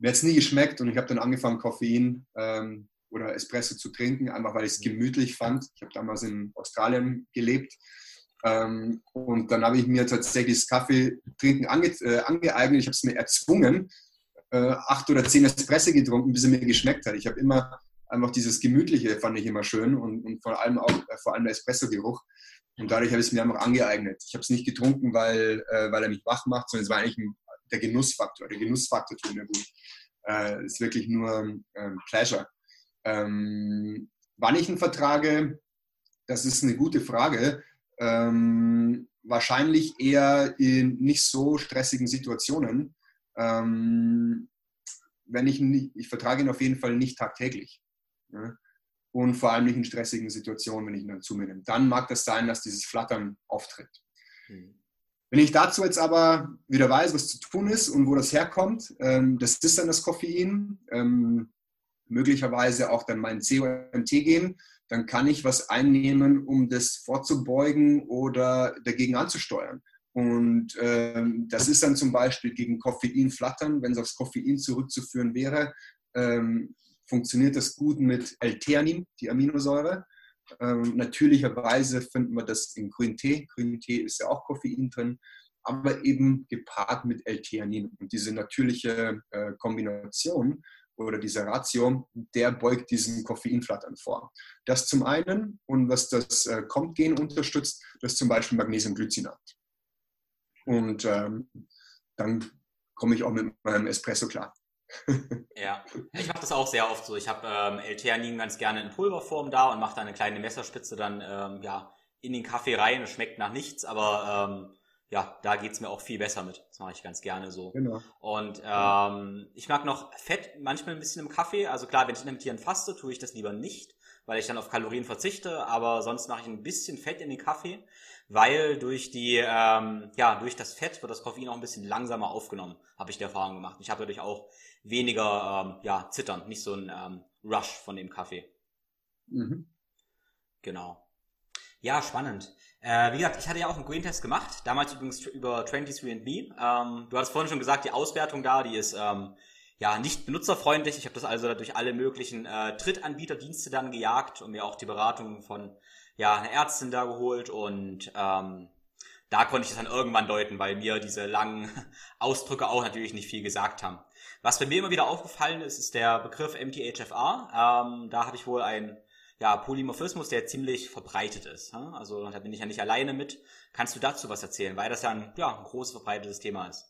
S1: Mir hat es nie geschmeckt und ich habe dann angefangen, Koffein ähm, oder Espresso zu trinken, einfach weil ich es mhm. gemütlich fand. Ich habe damals in Australien gelebt ähm, und dann habe ich mir tatsächlich das Kaffeetrinken ange, äh, angeeignet. Ich habe es mir erzwungen, äh, acht oder zehn Espresso getrunken, bis er mir geschmeckt hat. Ich habe immer einfach dieses Gemütliche fand ich immer schön und, und vor allem auch äh, vor allem der Espresso-Geruch. Und dadurch habe ich es mir einfach angeeignet. Ich habe es nicht getrunken, weil, äh, weil er mich wach macht, sondern es war eigentlich ein, der Genussfaktor. Der Genussfaktor tut mir gut. Äh, ist wirklich nur ähm, Pleasure. Ähm, wann ich ihn vertrage, das ist eine gute Frage. Ähm, wahrscheinlich eher in nicht so stressigen Situationen. Ähm, wenn ich nicht, ich vertrage ihn auf jeden Fall nicht tagtäglich. Ne? und vor allem nicht in stressigen Situationen, wenn ich ihn dann zu mir nehme. Dann mag das sein, dass dieses Flattern auftritt. Mhm. Wenn ich dazu jetzt aber wieder weiß, was zu tun ist und wo das herkommt, ähm, das ist dann das Koffein, ähm, möglicherweise auch dann mein COMT-Gen, dann kann ich was einnehmen, um das vorzubeugen oder dagegen anzusteuern. Und ähm, das ist dann zum Beispiel gegen Koffein flattern, wenn es aufs Koffein zurückzuführen wäre, ähm, funktioniert das gut mit L-Theanin, die Aminosäure. Ähm, natürlicherweise finden wir das in Grüntee. Grüntee ist ja auch Koffein drin, aber eben gepaart mit L-Theanin. Und diese natürliche äh, Kombination oder dieser Ratio, der beugt diesen Koffeinflattern vor. Das zum einen und was das äh, COMT-Gen unterstützt, das zum Beispiel Magnesiumglycinat. Und ähm, dann komme ich auch mit meinem Espresso klar
S2: ja, ich mache das auch sehr oft so. Ich habe ähm, L-Theanin ganz gerne in Pulverform da und mache da eine kleine Messerspitze dann ähm, ja in den Kaffee rein. Es schmeckt nach nichts, aber ähm, ja, da geht's mir auch viel besser mit. Das mache ich ganz gerne so. Genau. Und ähm, ich mag noch Fett manchmal ein bisschen im Kaffee. Also klar, wenn ich intermittent faste, tue ich das lieber nicht, weil ich dann auf Kalorien verzichte. Aber sonst mache ich ein bisschen Fett in den Kaffee, weil durch die ähm, ja durch das Fett wird das Koffein auch ein bisschen langsamer aufgenommen. Habe ich die Erfahrung gemacht. Ich habe dadurch auch weniger ähm, ja, zittern, nicht so ein ähm, Rush von dem Kaffee. Mhm. Genau. Ja, spannend. Äh, wie gesagt, ich hatte ja auch einen Green-Test gemacht, damals übrigens über 23andMe. Ähm, du hattest vorhin schon gesagt, die Auswertung da, die ist ähm, ja nicht benutzerfreundlich. Ich habe das also durch alle möglichen äh, Drittanbieterdienste dann gejagt und mir auch die Beratung von ja, einer Ärztin da geholt und ähm, da konnte ich das dann irgendwann deuten, weil mir diese langen Ausdrücke auch natürlich nicht viel gesagt haben. Was bei mir immer wieder aufgefallen ist, ist der Begriff MTHFR. Ähm, da habe ich wohl einen ja, Polymorphismus, der ziemlich verbreitet ist. Hm? Also da bin ich ja nicht alleine mit. Kannst du dazu was erzählen, weil das ja ein, ja, ein großes verbreitetes Thema ist?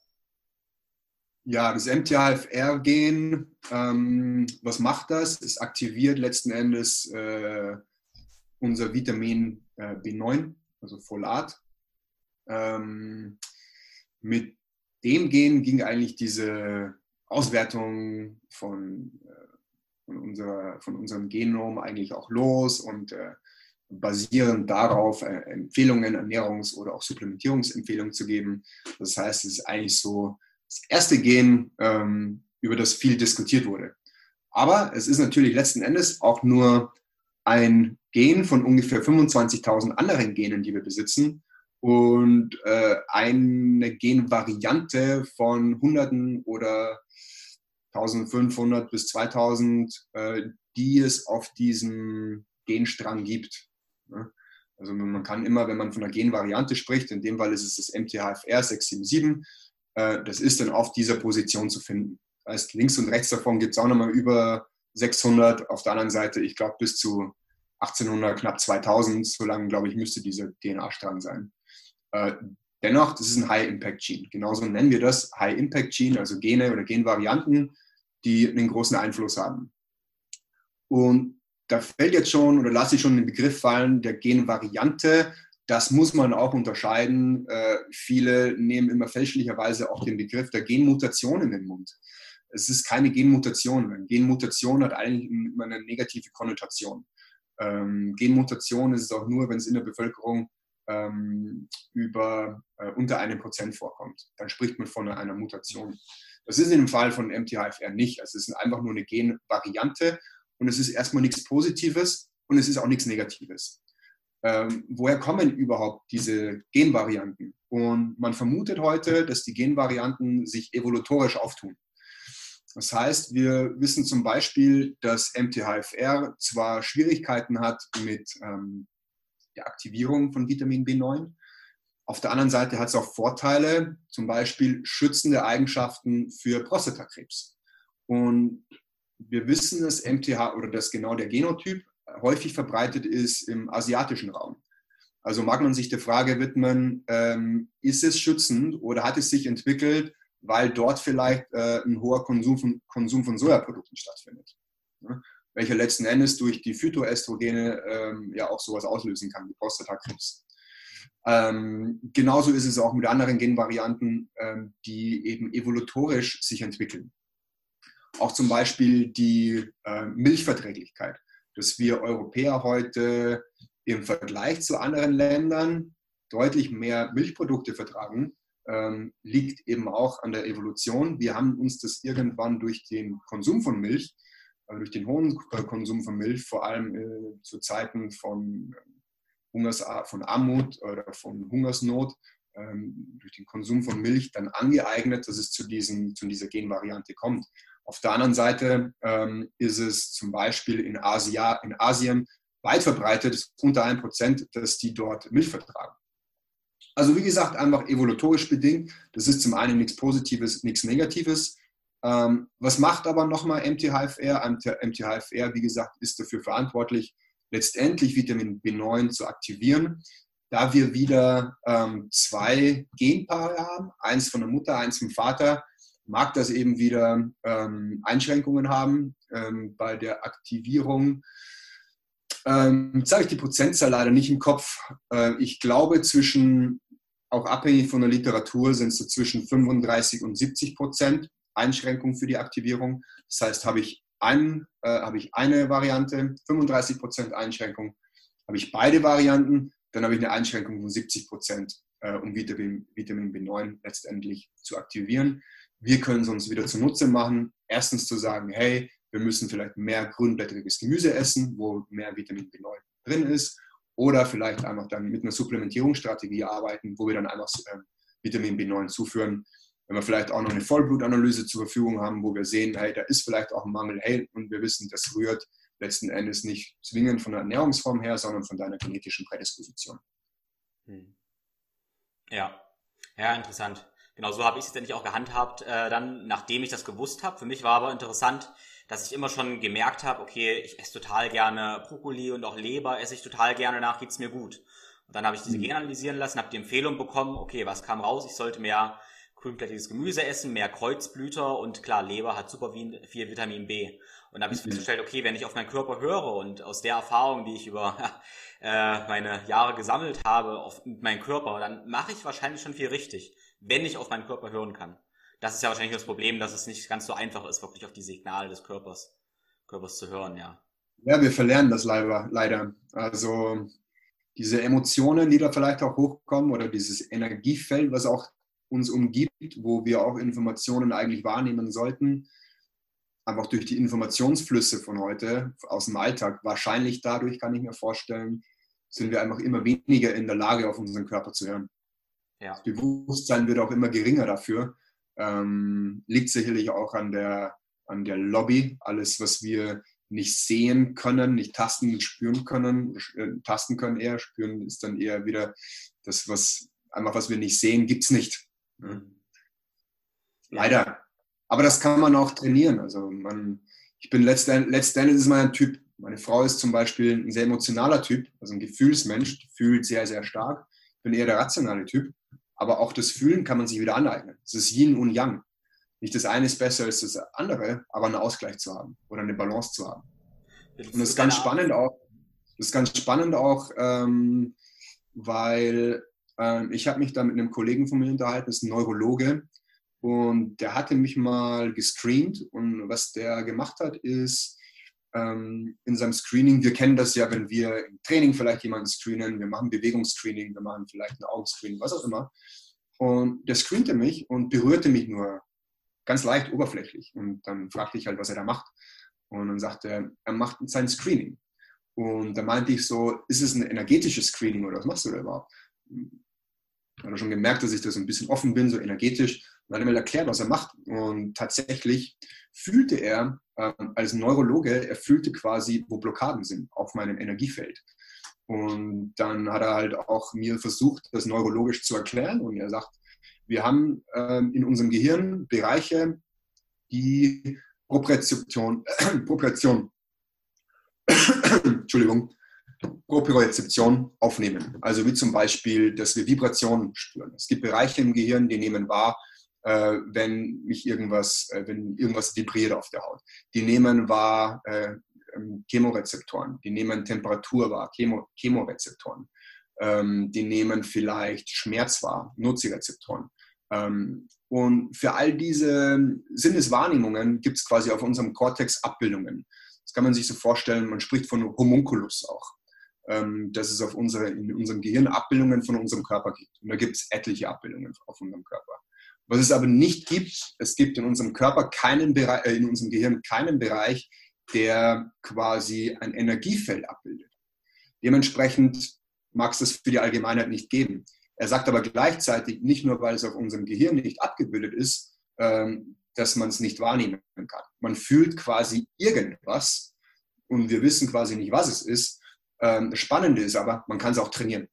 S1: Ja, das MTHFR-Gen, ähm, was macht das? Es aktiviert letzten Endes äh, unser Vitamin äh, B9, also Folat. Ähm, mit dem Gen ging eigentlich diese Auswertung von, äh, von, unserer, von unserem Genom eigentlich auch los und äh, basierend darauf äh, Empfehlungen, Ernährungs- oder auch Supplementierungsempfehlungen zu geben. Das heißt, es ist eigentlich so das erste Gen, ähm, über das viel diskutiert wurde. Aber es ist natürlich letzten Endes auch nur ein Gen von ungefähr 25.000 anderen Genen, die wir besitzen und äh, eine Genvariante von Hunderten oder 1500 bis 2000, äh, die es auf diesem Genstrang gibt. Ne? Also man kann immer, wenn man von einer Genvariante spricht, in dem Fall ist es das MTHFR 677, äh, das ist dann auf dieser Position zu finden. Das heißt, links und rechts davon gibt es auch nochmal über 600, auf der anderen Seite, ich glaube, bis zu 1800, knapp 2000, so lange, glaube ich, müsste dieser DNA-Strang sein. Äh, dennoch, das ist ein High-Impact-Gene. Genauso nennen wir das High-Impact-Gene, also Gene oder Genvarianten, die einen großen Einfluss haben. Und da fällt jetzt schon oder lasse ich schon den Begriff fallen der Genvariante. Das muss man auch unterscheiden. Äh, viele nehmen immer fälschlicherweise auch den Begriff der Genmutation in den Mund. Es ist keine Genmutation. Genmutation hat eigentlich immer eine negative Konnotation. Ähm, Genmutation ist es auch nur, wenn es in der Bevölkerung ähm, über äh, unter einem Prozent vorkommt. Dann spricht man von einer Mutation. Das ist dem Fall von MTHFR nicht. Also es ist einfach nur eine Genvariante und es ist erstmal nichts Positives und es ist auch nichts Negatives. Ähm, woher kommen überhaupt diese Genvarianten? Und man vermutet heute, dass die Genvarianten sich evolutorisch auftun. Das heißt, wir wissen zum Beispiel, dass MTHFR zwar Schwierigkeiten hat mit ähm, der Aktivierung von Vitamin B9, auf der anderen Seite hat es auch Vorteile, zum Beispiel schützende Eigenschaften für Prostatakrebs. Und wir wissen, dass MTH oder dass genau der Genotyp häufig verbreitet ist im asiatischen Raum. Also mag man sich der Frage widmen, ähm, ist es schützend oder hat es sich entwickelt, weil dort vielleicht äh, ein hoher Konsum von, Konsum von Sojaprodukten stattfindet? Ja? Welcher letzten Endes durch die Phytoestrogene ähm, ja auch sowas auslösen kann, wie Prostatakrebs. Ähm, genauso ist es auch mit anderen Genvarianten, ähm, die eben evolutorisch sich entwickeln. Auch zum Beispiel die äh, Milchverträglichkeit. dass wir Europäer heute im Vergleich zu anderen Ländern deutlich mehr Milchprodukte vertragen, ähm, liegt eben auch an der Evolution. Wir haben uns das irgendwann durch den Konsum von Milch, äh, durch den hohen äh, Konsum von Milch, vor allem äh, zu Zeiten von, Hungers, von Armut oder von Hungersnot, ähm, durch den Konsum von Milch dann angeeignet, dass es zu, diesen, zu dieser Genvariante kommt. Auf der anderen Seite ähm, ist es zum Beispiel in, Asia, in Asien weit verbreitet, unter 1%, dass die dort Milch vertragen. Also wie gesagt, einfach evolutorisch bedingt. Das ist zum einen nichts Positives, nichts Negatives. Ähm, was macht aber nochmal MTHFR? MTHFR, wie gesagt, ist dafür verantwortlich, letztendlich Vitamin B9 zu aktivieren. Da wir wieder ähm, zwei Genpaare haben, eins von der Mutter, eins vom Vater, mag das eben wieder ähm, Einschränkungen haben ähm, bei der Aktivierung. Ähm, jetzt habe ich die Prozentzahl leider nicht im Kopf. Äh, ich glaube, zwischen, auch abhängig von der Literatur, sind es so zwischen 35 und 70 Prozent Einschränkung für die Aktivierung. Das heißt, habe ich, ein, äh, habe ich eine Variante, 35 Prozent Einschränkung, habe ich beide Varianten, dann habe ich eine Einschränkung von 70 Prozent, äh, um Vitamin, Vitamin B9 letztendlich zu aktivieren. Wir können es uns wieder zunutze machen. Erstens zu sagen, hey, wir müssen vielleicht mehr grünblättriges Gemüse essen, wo mehr Vitamin B9 drin ist. Oder vielleicht einfach dann mit einer Supplementierungsstrategie arbeiten, wo wir dann einfach äh, Vitamin B9 zuführen. Wenn wir vielleicht auch noch eine Vollblutanalyse zur Verfügung haben, wo wir sehen, hey, da ist vielleicht auch ein Mangel, hey, und wir wissen, das rührt letzten Endes nicht zwingend von der Ernährungsform her, sondern von deiner genetischen Prädisposition. Hm.
S2: Ja, ja, interessant. Genau so habe ich es letztendlich auch gehandhabt, äh, dann, nachdem ich das gewusst habe. Für mich war aber interessant, dass ich immer schon gemerkt habe, okay, ich esse total gerne Brokkoli und auch Leber esse ich total gerne, danach geht's mir gut. Und dann habe ich diese mhm. Gene analysieren lassen, habe die Empfehlung bekommen, okay, was kam raus? Ich sollte mehr grünblättriges Gemüse essen, mehr Kreuzblüter und klar, Leber hat super viel Vitamin B. Und da habe ich mhm. festgestellt, okay, wenn ich auf meinen Körper höre und aus der Erfahrung, die ich über äh, meine Jahre gesammelt habe, auf meinen Körper, dann mache ich wahrscheinlich schon viel richtig, wenn ich auf meinen Körper hören kann. Das ist ja wahrscheinlich das Problem, dass es nicht ganz so einfach ist, wirklich auf die Signale des Körpers, Körpers zu hören, ja.
S1: Ja, wir verlernen das leider. leider. Also diese Emotionen, die da vielleicht auch hochkommen oder dieses Energiefeld, was auch uns umgibt, wo wir auch Informationen eigentlich wahrnehmen sollten, einfach durch die Informationsflüsse von heute aus dem Alltag, wahrscheinlich dadurch kann ich mir vorstellen, sind wir einfach immer weniger in der Lage, auf unseren Körper zu hören. Ja. Das Bewusstsein wird auch immer geringer dafür. Ähm, liegt sicherlich auch an der, an der Lobby. Alles, was wir nicht sehen können, nicht tasten, nicht spüren können, äh, tasten können eher, spüren ist dann eher wieder das, was einfach was wir nicht sehen, gibt es nicht. Mhm. Leider. Aber das kann man auch trainieren. Also man, ich bin letztendlich, letztendlich ist man ein Typ. Meine Frau ist zum Beispiel ein sehr emotionaler Typ, also ein Gefühlsmensch, fühlt sehr, sehr stark. Ich bin eher der rationale Typ. Aber auch das Fühlen kann man sich wieder aneignen. Es ist Yin und Yang. Nicht das eine ist besser als das andere, aber einen Ausgleich zu haben oder eine Balance zu haben. Und das ist ganz spannend auch. Das ist ganz spannend auch, ähm, weil ähm, ich habe mich da mit einem Kollegen von mir unterhalten, das ist ein Neurologe, und der hatte mich mal gescreent und was der gemacht hat, ist ähm, in seinem Screening, wir kennen das ja, wenn wir im Training vielleicht jemanden screenen, wir machen Bewegungsscreening, wir machen vielleicht ein Augenscreening, was auch immer. Und der screente mich und berührte mich nur ganz leicht oberflächlich. Und dann fragte ich halt, was er da macht. Und dann sagte er, er macht sein Screening. Und da meinte ich so, ist es ein energetisches Screening oder was machst du da überhaupt? Hat er schon gemerkt, dass ich da so ein bisschen offen bin, so energetisch. Und hat mir erklärt, was er macht. Und tatsächlich fühlte er ähm, als Neurologe, er fühlte quasi, wo Blockaden sind auf meinem Energiefeld. Und dann hat er halt auch mir versucht, das neurologisch zu erklären. Und er sagt, wir haben ähm, in unserem Gehirn Bereiche, die Propriozeption, äh, Propriozeption Entschuldigung, Propriozeption aufnehmen. Also wie zum Beispiel, dass wir Vibrationen spüren. Es gibt Bereiche im Gehirn, die nehmen wahr, äh, wenn mich irgendwas, äh, wenn irgendwas vibriert auf der Haut. Die nehmen wahr äh, ähm, Chemorezeptoren, die nehmen Temperatur wahr, Chemo, Chemorezeptoren. Ähm, die nehmen vielleicht Schmerz wahr, Nozirezeptoren. Ähm, und für all diese Sinneswahrnehmungen gibt es quasi auf unserem Kortex Abbildungen. Das kann man sich so vorstellen, man spricht von Homunculus auch. Ähm, dass es auf unsere, in unserem Gehirn Abbildungen von unserem Körper gibt. Und da gibt es etliche Abbildungen auf unserem Körper. Was es aber nicht gibt, es gibt in unserem Körper keinen Bereich, äh, in unserem Gehirn keinen Bereich, der quasi ein Energiefeld abbildet. Dementsprechend mag es das für die Allgemeinheit nicht geben. Er sagt aber gleichzeitig, nicht nur, weil es auf unserem Gehirn nicht abgebildet ist, ähm, dass man es nicht wahrnehmen kann. Man fühlt quasi irgendwas und wir wissen quasi nicht, was es ist, ähm, das Spannende ist aber, man kann es auch trainieren.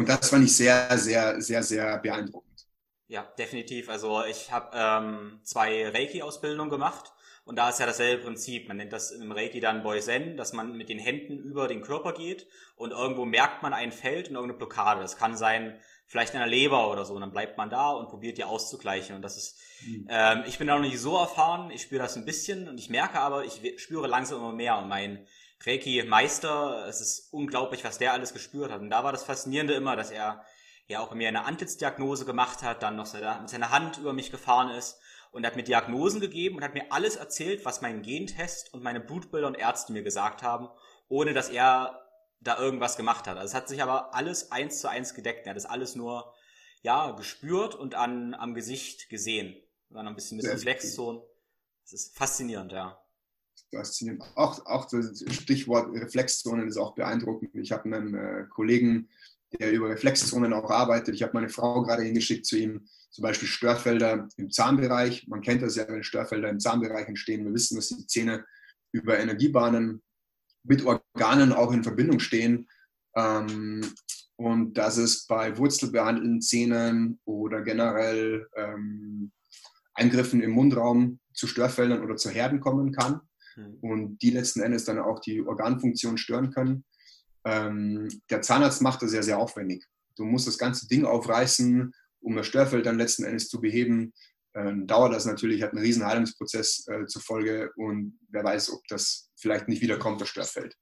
S1: Und das fand ich sehr, sehr, sehr, sehr beeindruckend.
S2: Ja, definitiv. Also ich habe ähm, zwei Reiki-Ausbildungen gemacht und da ist ja dasselbe Prinzip. Man nennt das im Reiki dann Boisen, dass man mit den Händen über den Körper geht und irgendwo merkt man ein Feld und irgendeine Blockade. Das kann sein, vielleicht in der Leber oder so. Und dann bleibt man da und probiert die auszugleichen. Und das ist, mhm. ähm, ich bin da noch nicht so erfahren. Ich spüre das ein bisschen und ich merke aber, ich spüre langsam immer mehr. Und mein Reiki-Meister, es ist unglaublich, was der alles gespürt hat. Und da war das Faszinierende immer, dass er ja auch bei mir eine Antlitzdiagnose gemacht hat, dann noch mit seiner Hand über mich gefahren ist und hat mir Diagnosen gegeben und hat mir alles erzählt, was mein Gentest und meine Blutbilder und Ärzte mir gesagt haben, ohne dass er da irgendwas gemacht hat. Also es hat sich aber alles eins zu eins gedeckt. Er hat das alles nur ja gespürt und an am Gesicht gesehen. Und dann ein bisschen mit Reflexzonen. Das ist faszinierend, ja
S1: faszinierend. Auch, auch das Stichwort Reflexzonen ist auch beeindruckend. Ich habe einen äh, Kollegen, der über Reflexzonen auch arbeitet. Ich habe meine Frau gerade hingeschickt zu ihm, zum Beispiel Störfelder im Zahnbereich. Man kennt das ja, wenn Störfelder im Zahnbereich entstehen. Wir wissen, dass die Zähne über Energiebahnen mit Organen auch in Verbindung stehen. Ähm, und dass es bei wurzelbehandelten Zähnen oder generell ähm, Eingriffen im Mundraum zu Störfeldern oder zu Herden kommen kann. Mhm. und die letzten Endes dann auch die Organfunktion stören können. Ähm, der Zahnarzt macht das ja sehr aufwendig. Du musst das ganze Ding aufreißen, um das Störfeld dann letzten Endes zu beheben. Ähm, dauert das natürlich, hat einen riesen Heilungsprozess äh, zur Folge und wer weiß, ob das vielleicht nicht wiederkommt, das Störfeld.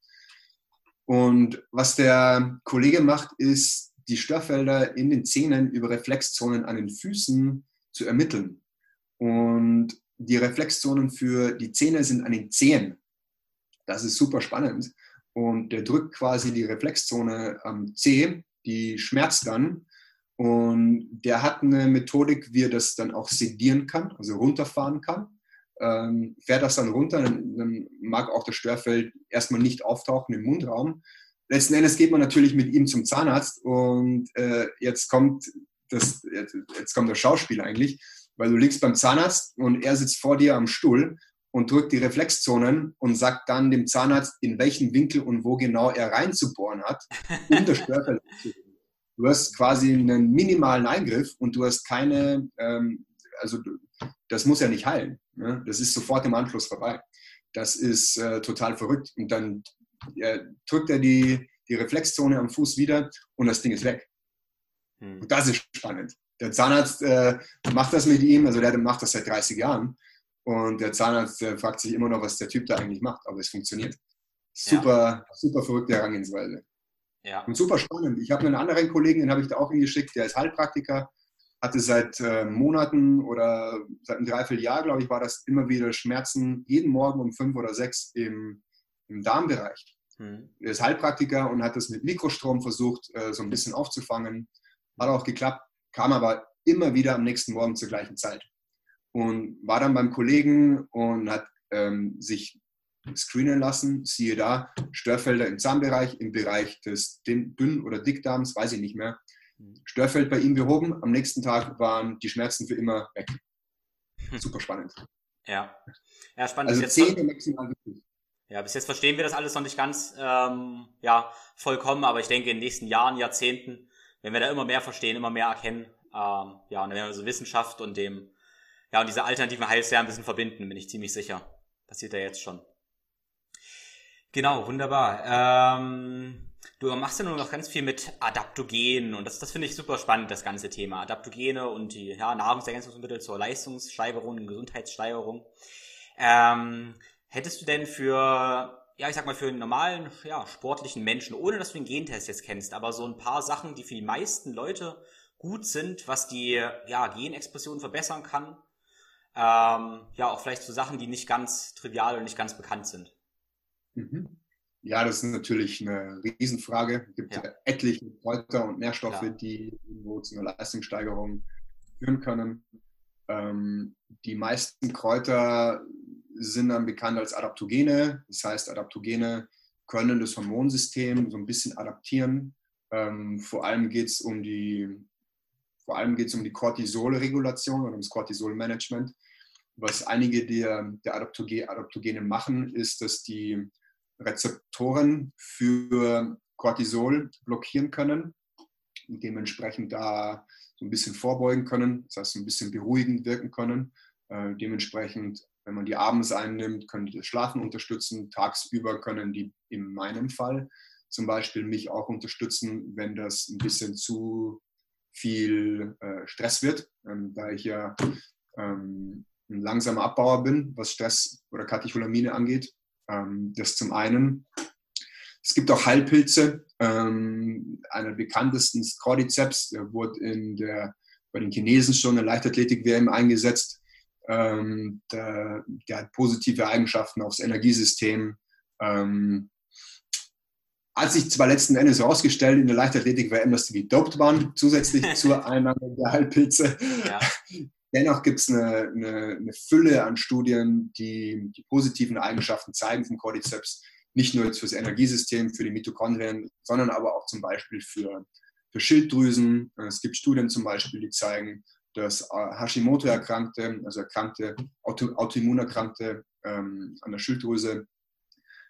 S1: Und was der Kollege macht, ist, die Störfelder in den Zähnen über Reflexzonen an den Füßen zu ermitteln. Und die Reflexzonen für die Zähne sind an den Zehen. Das ist super spannend. Und der drückt quasi die Reflexzone am Zeh, die schmerzt dann. Und der hat eine Methodik, wie er das dann auch sedieren kann, also runterfahren kann. Ähm, fährt das dann runter, dann, mag auch das Störfeld erstmal nicht auftauchen im Mundraum. Letzten Endes geht man natürlich mit ihm zum Zahnarzt und äh, jetzt kommt das, jetzt, jetzt kommt das Schauspiel eigentlich weil du liegst beim Zahnarzt und er sitzt vor dir am Stuhl und drückt die Reflexzonen und sagt dann dem Zahnarzt, in welchen Winkel und wo genau er reinzubohren hat, um das Störfeld zu Du hast quasi einen minimalen Eingriff und du hast keine, ähm, also das muss ja nicht heilen. Ne? Das ist sofort im Anschluss vorbei. Das ist äh, total verrückt. Und dann äh, drückt er die, die Reflexzone am Fuß wieder und das Ding ist weg. Hm. Und das ist spannend der Zahnarzt äh, macht das mit ihm, also der macht das seit 30 Jahren. Und der Zahnarzt äh, fragt sich immer noch, was der Typ da eigentlich macht, aber es funktioniert. Super, ja. super verrückte Herangehensweise. Ja. Und super spannend. Ich habe einen anderen Kollegen, den habe ich da auch hingeschickt, der ist Heilpraktiker, hatte seit äh, Monaten oder seit einem Dreivierteljahr, glaube ich, war das immer wieder Schmerzen, jeden Morgen um fünf oder sechs im, im Darmbereich. Hm. Er ist Heilpraktiker und hat das mit Mikrostrom versucht, äh, so ein bisschen aufzufangen. Hat auch geklappt kam aber immer wieder am nächsten Morgen zur gleichen Zeit und war dann beim Kollegen und hat ähm, sich screenen lassen, siehe da, Störfelder im Zahnbereich, im Bereich des Dünn- oder Dickdarms, weiß ich nicht mehr. Mhm. Störfeld bei ihm behoben, am nächsten Tag waren die Schmerzen für immer weg. Super spannend.
S2: Ja, ja spannend.
S1: Also zehn maximal
S2: wichtig. Ja, bis jetzt verstehen wir das alles noch nicht ganz ähm, ja, vollkommen, aber ich denke in den nächsten Jahren, Jahrzehnten wenn wir da immer mehr verstehen, immer mehr erkennen, ähm, ja, und dann werden wir so Wissenschaft und dem, ja, und diese alternativen Heilslehre ein bisschen verbinden, bin ich ziemlich sicher. Passiert ja jetzt schon. Genau, wunderbar. Ähm, du machst ja nur noch ganz viel mit Adaptogenen und das, das finde ich super spannend, das ganze Thema. Adaptogene und die ja, Nahrungsergänzungsmittel zur Leistungssteigerung und Gesundheitssteigerung. Ähm, hättest du denn für ja, ich sag mal, für einen normalen, ja, sportlichen Menschen, ohne dass du den Gentest jetzt kennst, aber so ein paar Sachen, die für die meisten Leute gut sind, was die, ja, Genexpression verbessern kann, ähm, ja auch vielleicht zu so Sachen, die nicht ganz trivial und nicht ganz bekannt sind?
S1: Mhm. Ja, das ist natürlich eine Riesenfrage. Es gibt ja. etliche Kräuter und Nährstoffe, ja. die irgendwo zu einer Leistungssteigerung führen können. Ähm, die meisten Kräuter sind dann bekannt als Adaptogene. Das heißt, Adaptogene können das Hormonsystem so ein bisschen adaptieren. Ähm, vor allem geht es um die, vor allem geht es um die Cortisolregulation oder ums Cortisolmanagement. Was einige der, der Adaptogene machen, ist, dass die Rezeptoren für Cortisol blockieren können und dementsprechend da so ein bisschen vorbeugen können, das heißt ein bisschen beruhigend wirken können. Äh, dementsprechend, wenn man die abends einnimmt, können die das Schlafen unterstützen. Tagsüber können die in meinem Fall zum Beispiel mich auch unterstützen, wenn das ein bisschen zu viel äh, Stress wird, ähm, da ich ja ähm, ein langsamer Abbauer bin, was Stress oder Katecholamine angeht. Ähm, das zum einen. Es gibt auch Heilpilze. Ähm, einer der bekanntesten ist Cordyceps. Der wurde in der, bei den Chinesen schon in der Leichtathletik-WM eingesetzt. Ähm, der, der, hat positive Eigenschaften aufs Energiesystem. Ähm, hat sich zwar letzten Endes herausgestellt in der Leichtathletik-WM, dass die gedopt waren, zusätzlich zur Einnahme der Heilpilze. Ja. Dennoch gibt es eine, eine, eine, Fülle an Studien, die die positiven Eigenschaften zeigen von Cordyceps, nicht nur jetzt fürs Energiesystem, für die Mitochondrien, sondern aber auch zum Beispiel für, für Schilddrüsen. Es gibt Studien zum Beispiel, die zeigen, dass äh, Hashimoto-Erkrankte, also Erkrankte, Auto, Autoimmunerkrankte ähm, an der Schilddrüse,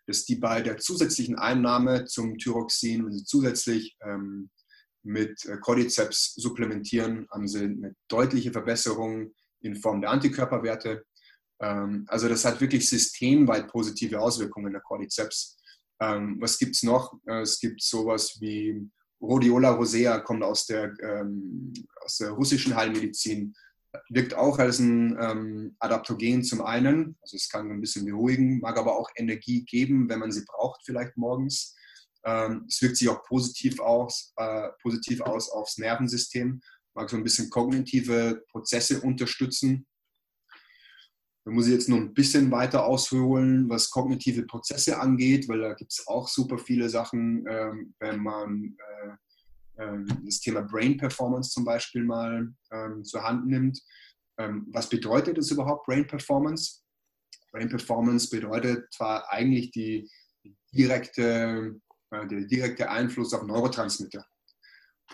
S1: dass die bei der zusätzlichen Einnahme zum Thyroxin, wenn sie zusätzlich ähm, mit äh, Cordyceps supplementieren, haben sie eine deutliche Verbesserung in Form der Antikörperwerte. Ähm, also das hat wirklich systemweit positive Auswirkungen der Cordyceps. Ähm, was gibt es noch? Äh, es gibt sowas wie Rhodiola rosea, kommt aus der, ähm, aus der russischen Heilmedizin, wirkt auch als ein Adaptogen zum einen, also es kann ein bisschen beruhigen, mag aber auch Energie geben, wenn man sie braucht, vielleicht morgens. Ähm, es wirkt sich auch positiv aus, äh, positiv aus aufs Nervensystem, mag so ein bisschen kognitive Prozesse unterstützen. Da muss ich jetzt noch ein bisschen weiter ausholen, was kognitive Prozesse angeht, weil da gibt es auch super viele Sachen, ähm, wenn man äh, äh, das Thema Brain Performance zum Beispiel mal ähm, zur Hand nimmt. Ähm, was bedeutet das überhaupt, Brain Performance? Brain Performance bedeutet zwar eigentlich die direkte äh, der direkte Einfluss auf Neurotransmitter.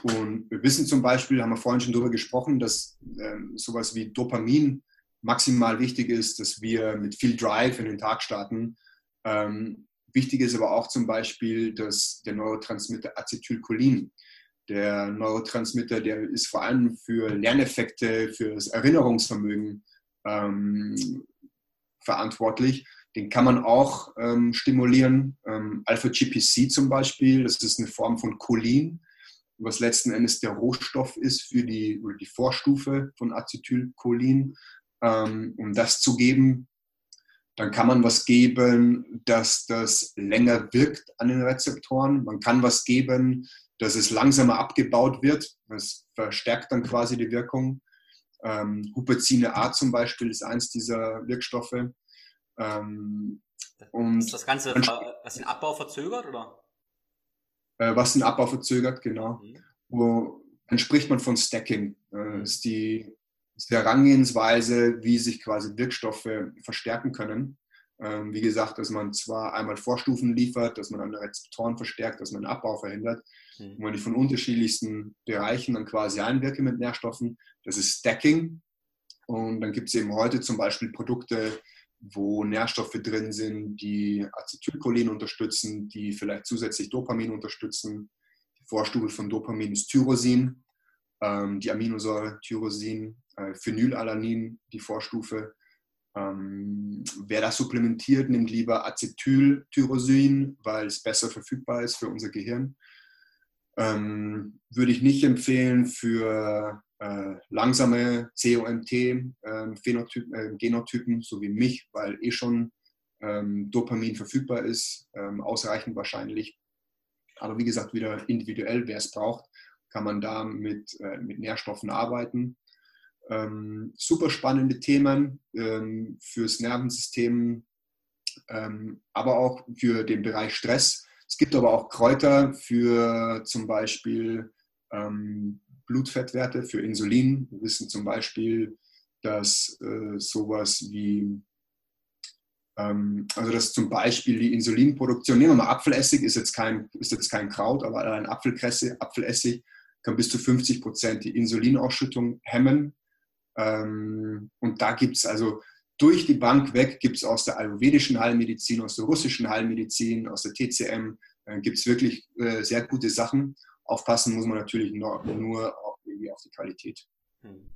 S1: Und wir wissen zum Beispiel, haben wir vorhin schon darüber gesprochen, dass ähm, sowas wie Dopamin maximal wichtig ist, dass wir mit viel Drive in den Tag starten. Ähm, wichtig ist aber auch zum Beispiel, dass der Neurotransmitter Acetylcholin, der Neurotransmitter, der ist vor allem für Lerneffekte, für das Erinnerungsvermögen ähm, verantwortlich. Den kann man auch ähm, stimulieren. Ähm, Alpha-GPC zum Beispiel, das ist eine Form von Cholin, was letzten Endes der Rohstoff ist für die, oder die Vorstufe von Acetylcholin. Ähm, um das zu geben, dann kann man was geben, dass das länger wirkt an den Rezeptoren. Man kann was geben, dass es langsamer abgebaut wird. Das verstärkt dann quasi die Wirkung. Ähm, Huperzine A zum Beispiel ist eins dieser Wirkstoffe.
S2: Ähm, und ist das Ganze, was den Abbau verzögert, oder?
S1: Äh, was den Abbau verzögert, genau. Mhm. Wo, dann spricht man von Stacking. Äh. Das ist die, ist die Herangehensweise, wie sich quasi Wirkstoffe verstärken können. Ähm, wie gesagt, dass man zwar einmal Vorstufen liefert, dass man an Rezeptoren verstärkt, dass man Abbau verhindert. Mhm. Und wenn ich von unterschiedlichsten Bereichen dann quasi einwirke mit Nährstoffen, das ist Stacking. Und dann gibt es eben heute zum Beispiel Produkte, wo Nährstoffe drin sind, die Acetylcholin unterstützen, die vielleicht zusätzlich Dopamin unterstützen. Die Vorstufe von Dopamin ist Tyrosin, ähm, die Aminosäure Tyrosin, äh, Phenylalanin, die Vorstufe. Ähm, wer das supplementiert, nimmt lieber Acetyltyrosin, weil es besser verfügbar ist für unser Gehirn. Ähm, würde ich nicht empfehlen für äh, langsame COMT-Genotypen, ähm, äh, so wie mich, weil eh schon ähm, Dopamin verfügbar ist, ähm, ausreichend wahrscheinlich. Aber wie gesagt, wieder individuell, wer es braucht, kann man da mit, äh, mit Nährstoffen arbeiten. Ähm, super spannende Themen ähm, fürs Nervensystem, ähm, aber auch für den Bereich Stress. Es gibt aber auch Kräuter für zum Beispiel ähm, Blutfettwerte, für Insulin. Wir wissen zum Beispiel, dass äh, sowas wie ähm, also dass zum Beispiel die Insulinproduktion, nehmen wir mal Apfelessig, ist jetzt kein, ist jetzt kein Kraut, aber ein Apfelkresse, Apfelessig kann bis zu 50 Prozent die Insulinausschüttung hemmen. Ähm, und da gibt es also durch die Bank weg, gibt es aus der ayurvedischen Heilmedizin, aus der russischen Heilmedizin, aus der TCM, äh, gibt es wirklich äh, sehr gute Sachen. Aufpassen muss man natürlich nur, nur irgendwie auf die Qualität. Hm.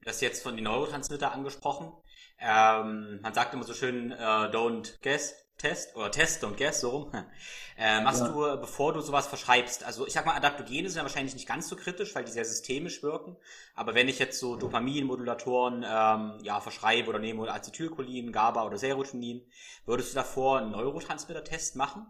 S2: Du hast jetzt von den Neurotransmitter angesprochen. Ähm, man sagt immer so schön, äh, don't guess, test oder test, don't guess, so rum. Äh, machst ja. du, bevor du sowas verschreibst, also ich sag mal, Adaptogene sind ja wahrscheinlich nicht ganz so kritisch, weil die sehr systemisch wirken. Aber wenn ich jetzt so Dopaminmodulatoren ähm, ja, verschreibe oder nehme Acetylcholin, GABA oder Serotonin, würdest du davor einen Neurotransmitter-Test machen?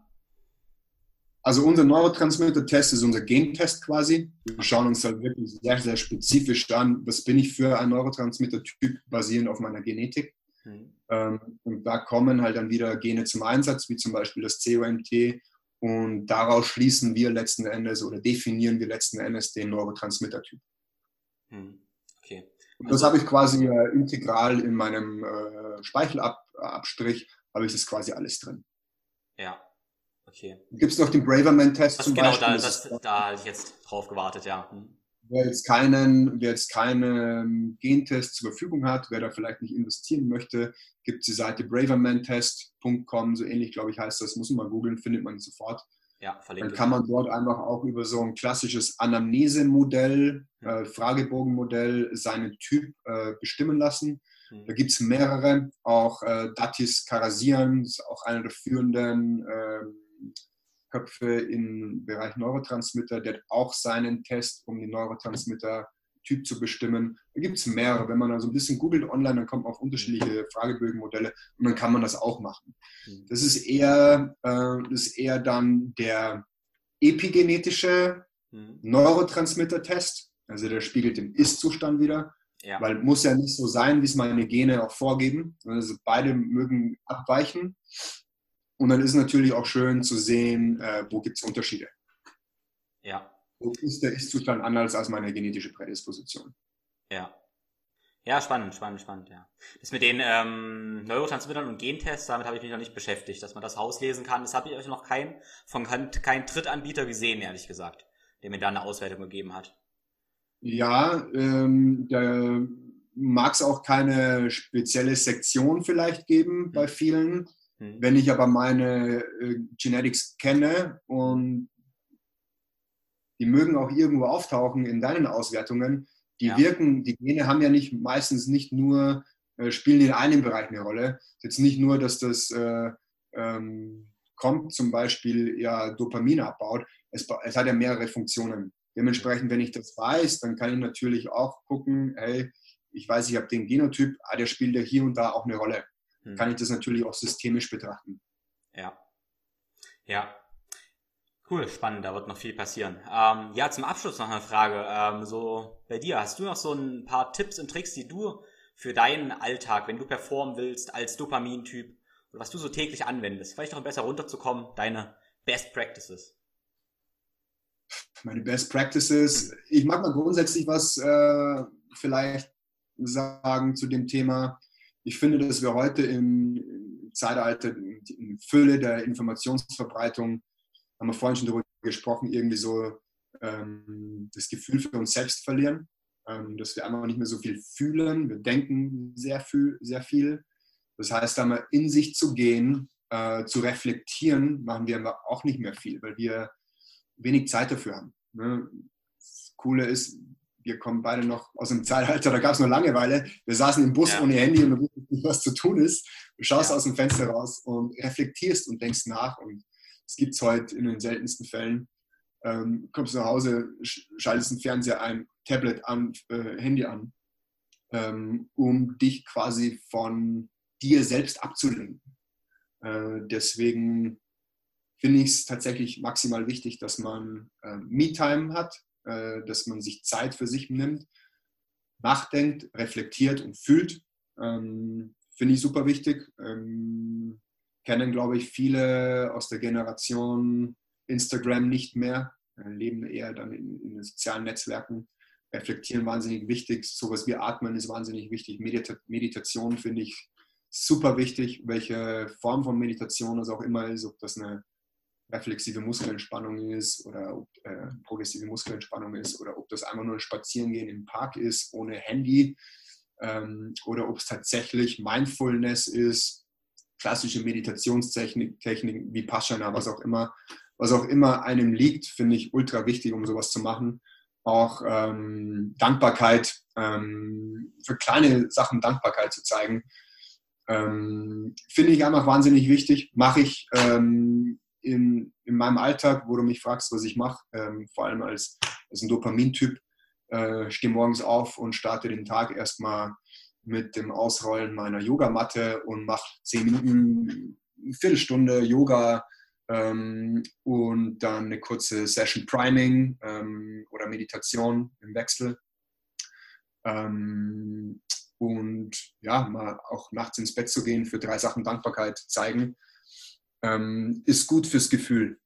S1: Also unser Neurotransmitter-Test ist unser Gentest quasi. Wir schauen uns halt wirklich sehr, sehr spezifisch an, was bin ich für ein Neurotransmitter-Typ basierend auf meiner Genetik. Mhm. und da kommen halt dann wieder Gene zum Einsatz, wie zum Beispiel das COMT. Und daraus schließen wir letzten Endes oder definieren wir letzten Endes den Neurotransmitter-Typ. Mhm. Okay. Und das habe ich quasi äh, integral in meinem äh, Speichelabstrich, habe ich das quasi alles drin.
S2: Ja, okay.
S1: Gibt es noch den Braverman-Test
S2: zum genau, Beispiel? Genau, da, das, da habe ich jetzt drauf gewartet, ja. Hm.
S1: Wer jetzt keinen, wer jetzt keinen Gentest zur Verfügung hat, wer da vielleicht nicht investieren möchte, gibt es die Seite bravermantest.com, so ähnlich, glaube ich, heißt das, muss man mal googeln, findet man sofort. Ja, verlinkt. Dann kann man dort einfach auch über so ein klassisches Anamnesemodell, hm. äh, Fragebogenmodell seinen Typ äh, bestimmen lassen. Hm. Da gibt es mehrere, auch äh, Datis Karasian, ist auch einer der führenden äh, Köpfe im Bereich Neurotransmitter, der hat auch seinen Test, um den Neurotransmitter-Typ zu bestimmen. Da gibt es mehrere. Wenn man also ein bisschen googelt online, dann kommt man auf unterschiedliche Fragebögenmodelle und dann kann man das auch machen. Mhm. Das ist eher, äh, das ist eher dann der epigenetische mhm. Neurotransmitter-Test. Also der spiegelt den Ist-Zustand wieder. Ja. Weil muss ja nicht so sein, wie es meine Gene auch vorgeben. Also beide mögen abweichen. Und dann ist natürlich auch schön zu sehen, äh, wo gibt es Unterschiede.
S2: Ja.
S1: Wo ist der Ist-Zustand anders als meine genetische Prädisposition?
S2: Ja. Ja, spannend, spannend, spannend, ja. Das mit den ähm, Neurotransmittern und Gentests, damit habe ich mich noch nicht beschäftigt, dass man das rauslesen kann. Das habe ich euch noch kein, von kein Drittanbieter gesehen, ehrlich gesagt, der mir da eine Auswertung gegeben hat.
S1: Ja, ähm, da mag es auch keine spezielle Sektion vielleicht geben bei vielen. Mhm. Wenn ich aber meine äh, Genetics kenne und die mögen auch irgendwo auftauchen in deinen Auswertungen, die ja. wirken, die Gene haben ja nicht meistens nicht nur, äh, spielen in einem Bereich eine Rolle. Jetzt nicht nur, dass das äh, ähm, kommt, zum Beispiel ja Dopamin abbaut. Es, es hat ja mehrere Funktionen. Dementsprechend, wenn ich das weiß, dann kann ich natürlich auch gucken, hey, ich weiß, ich habe den Genotyp, ah, der spielt ja hier und da auch eine Rolle. Kann ich das natürlich auch systemisch betrachten.
S2: Ja. Ja. Cool, spannend, da wird noch viel passieren. Ähm, ja, zum Abschluss noch eine Frage. Ähm, so bei dir, hast du noch so ein paar Tipps und Tricks, die du für deinen Alltag, wenn du performen willst, als Dopamintyp, oder was du so täglich anwendest, vielleicht noch besser runterzukommen, deine Best Practices?
S1: Meine Best Practices, ich mag mal grundsätzlich was äh, vielleicht sagen zu dem Thema ich finde, dass wir heute im Zeitalter, in Fülle der Informationsverbreitung, haben wir vorhin schon darüber gesprochen, irgendwie so ähm, das Gefühl für uns selbst verlieren, ähm, dass wir einfach nicht mehr so viel fühlen. Wir denken sehr viel. Sehr viel. Das heißt, einmal in sich zu gehen, äh, zu reflektieren, machen wir aber auch nicht mehr viel, weil wir wenig Zeit dafür haben. Ne? Das Coole ist, wir kommen beide noch aus dem Zeitalter, da gab es nur Langeweile. Wir saßen im Bus ja. ohne Handy und du wusstest nicht, was zu tun ist. Du schaust ja. aus dem Fenster raus und reflektierst und denkst nach. Und es gibt es heute in den seltensten Fällen. Ähm, kommst nach Hause, schaltest den Fernseher ein, Tablet an, äh, Handy an, ähm, um dich quasi von dir selbst abzulenken. Äh, deswegen finde ich es tatsächlich maximal wichtig, dass man äh, Me-Time hat, dass man sich Zeit für sich nimmt. nachdenkt, reflektiert und fühlt. Ähm, Finde ich super wichtig. Ähm, kennen, glaube ich, viele aus der Generation Instagram nicht mehr, äh, leben eher dann in, in, den sozialen Netzwerken, reflektieren wahnsinnig wichtig. Sowas wie Atmen ist wahnsinnig wichtig. Medita Meditation finde ich super wichtig, welche Form von Meditation es auch immer ist, ob das eine reflexive Muskelentspannung ist oder ob äh, progressive Muskelentspannung ist oder ob das einfach nur ein Spazierengehen im Park ist ohne Handy ähm, oder ob es tatsächlich Mindfulness ist, klassische Meditationstechniken wie Paschana, was auch immer, was auch immer einem liegt, finde ich ultra wichtig, um sowas zu machen. Auch ähm, Dankbarkeit, ähm, für kleine Sachen Dankbarkeit zu zeigen, ähm, finde ich einfach wahnsinnig wichtig. Mache ich ähm, in, in meinem Alltag, wo du mich fragst, was ich mache, ähm, vor allem als, als ein Dopamintyp, äh, stehe morgens auf und starte den Tag erstmal mit dem Ausrollen meiner Yogamatte und mache zehn Minuten, eine Viertelstunde Yoga ähm, und dann eine kurze Session Priming ähm, oder Meditation im Wechsel. Ähm, und ja, mal auch nachts ins Bett zu gehen, für drei Sachen Dankbarkeit zeigen, ähm, ist gut fürs Gefühl.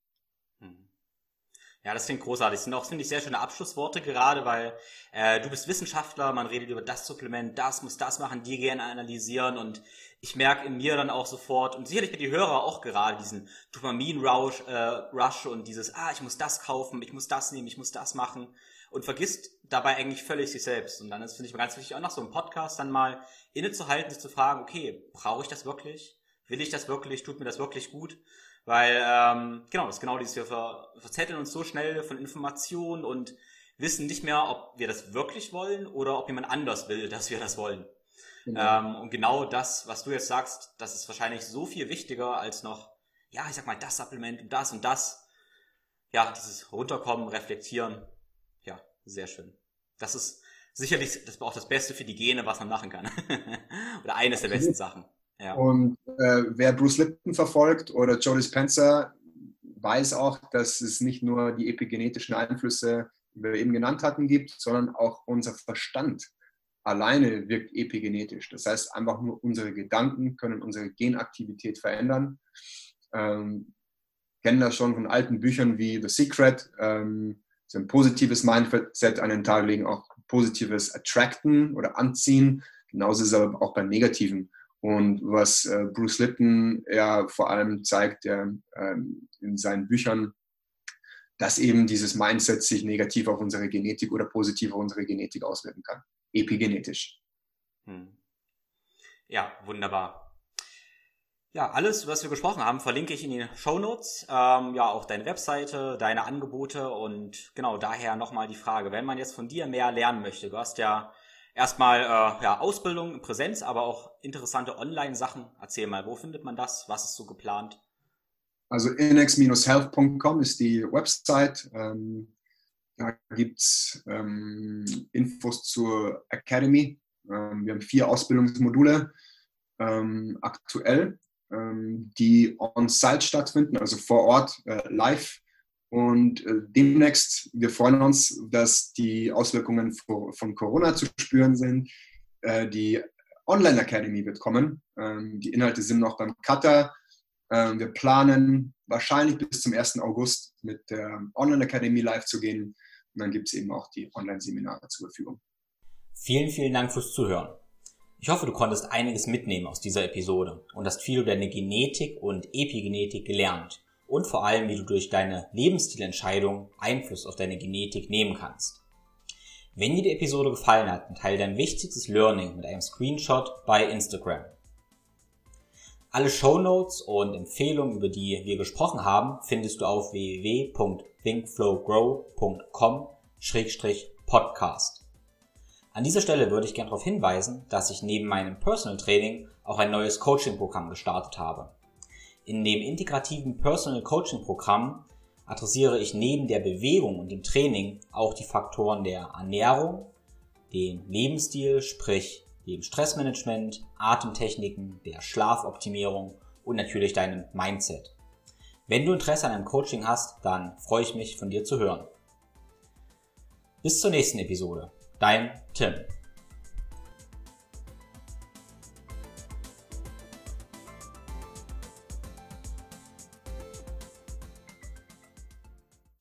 S2: Ja, das klingt großartig. Das sind auch, finde ich, sehr schöne Abschlussworte gerade, weil äh, du bist Wissenschaftler, man redet über das Supplement, das muss das machen, die gerne analysieren und ich merke in mir dann auch sofort und sicherlich mit die Hörer auch gerade diesen Dopamin-Rush äh, Rush und dieses, ah, ich muss das kaufen, ich muss das nehmen, ich muss das machen und vergisst dabei eigentlich völlig sich selbst. Und dann ist, finde ich, ganz wichtig, auch nach so einem Podcast dann mal innezuhalten, sich zu fragen, okay, brauche ich das wirklich? Will ich das wirklich? Tut mir das wirklich gut? Weil, ähm, genau, das ist genau dieses, wir ver verzetteln uns so schnell von Informationen und wissen nicht mehr, ob wir das wirklich wollen oder ob jemand anders will, dass wir das wollen. Genau. Ähm, und genau das, was du jetzt sagst, das ist wahrscheinlich so viel wichtiger als noch, ja, ich sag mal, das Supplement und das und das. Ja, dieses Runterkommen, Reflektieren. Ja, sehr schön. Das ist sicherlich das auch das Beste für die Gene, was man machen kann. oder eines der besten Sachen.
S1: Ja. Und äh, wer Bruce Lipton verfolgt oder Joe Dispenza, weiß auch, dass es nicht nur die epigenetischen Einflüsse, die wir eben genannt hatten, gibt, sondern auch unser Verstand alleine wirkt epigenetisch. Das heißt, einfach nur unsere Gedanken können unsere Genaktivität verändern. Ähm, kennen das schon von alten Büchern wie The Secret. Ähm, so ein positives Mindset an den Tag legen, auch positives Attracten oder Anziehen. Genauso ist es aber auch beim Negativen. Und was äh, Bruce Lipton ja vor allem zeigt der, ähm, in seinen Büchern, dass eben dieses Mindset sich negativ auf unsere Genetik oder positiv auf unsere Genetik auswirken kann. Epigenetisch. Hm.
S2: Ja, wunderbar. Ja, alles, was wir gesprochen haben, verlinke ich in den Show Notes. Ähm, ja, auch deine Webseite, deine Angebote und genau daher nochmal die Frage, wenn man jetzt von dir mehr lernen möchte, du hast ja erstmal äh, ja, Ausbildung in Präsenz, aber auch interessante Online-Sachen. Erzähl mal, wo findet man das? Was ist so geplant?
S1: Also inex-health.com ist die Website. Ähm, da gibt es ähm, Infos zur Academy. Ähm, wir haben vier Ausbildungsmodule ähm, aktuell, ähm, die on-site stattfinden, also vor Ort äh, live und äh, demnächst, wir freuen uns, dass die Auswirkungen von Corona zu spüren sind. Äh, die Online Academy wird kommen. Ähm, die Inhalte sind noch beim Cutter. Ähm, wir planen wahrscheinlich bis zum 1. August mit der Online Academy live zu gehen. Und dann gibt es eben auch die Online-Seminare zur Verfügung.
S2: Vielen, vielen Dank fürs Zuhören. Ich hoffe, du konntest einiges mitnehmen aus dieser Episode und hast viel über deine Genetik und Epigenetik gelernt und vor allem, wie du durch deine Lebensstilentscheidung Einfluss auf deine Genetik nehmen kannst. Wenn dir die Episode gefallen hat, dann teile dein wichtigstes Learning mit einem Screenshot bei Instagram. Alle Show Notes und Empfehlungen, über die wir gesprochen haben, findest du auf www.thinkflowgrow.com-podcast. An dieser Stelle würde ich gerne darauf hinweisen, dass ich neben meinem Personal Training auch ein neues Coaching-Programm gestartet habe. In dem integrativen Personal Coaching Programm adressiere ich neben der Bewegung und dem Training auch die Faktoren der Ernährung, den Lebensstil, sprich dem Stressmanagement, Atemtechniken, der Schlafoptimierung und natürlich deinem Mindset. Wenn du Interesse an einem Coaching hast, dann freue ich mich von dir zu hören. Bis zur nächsten Episode. Dein Tim.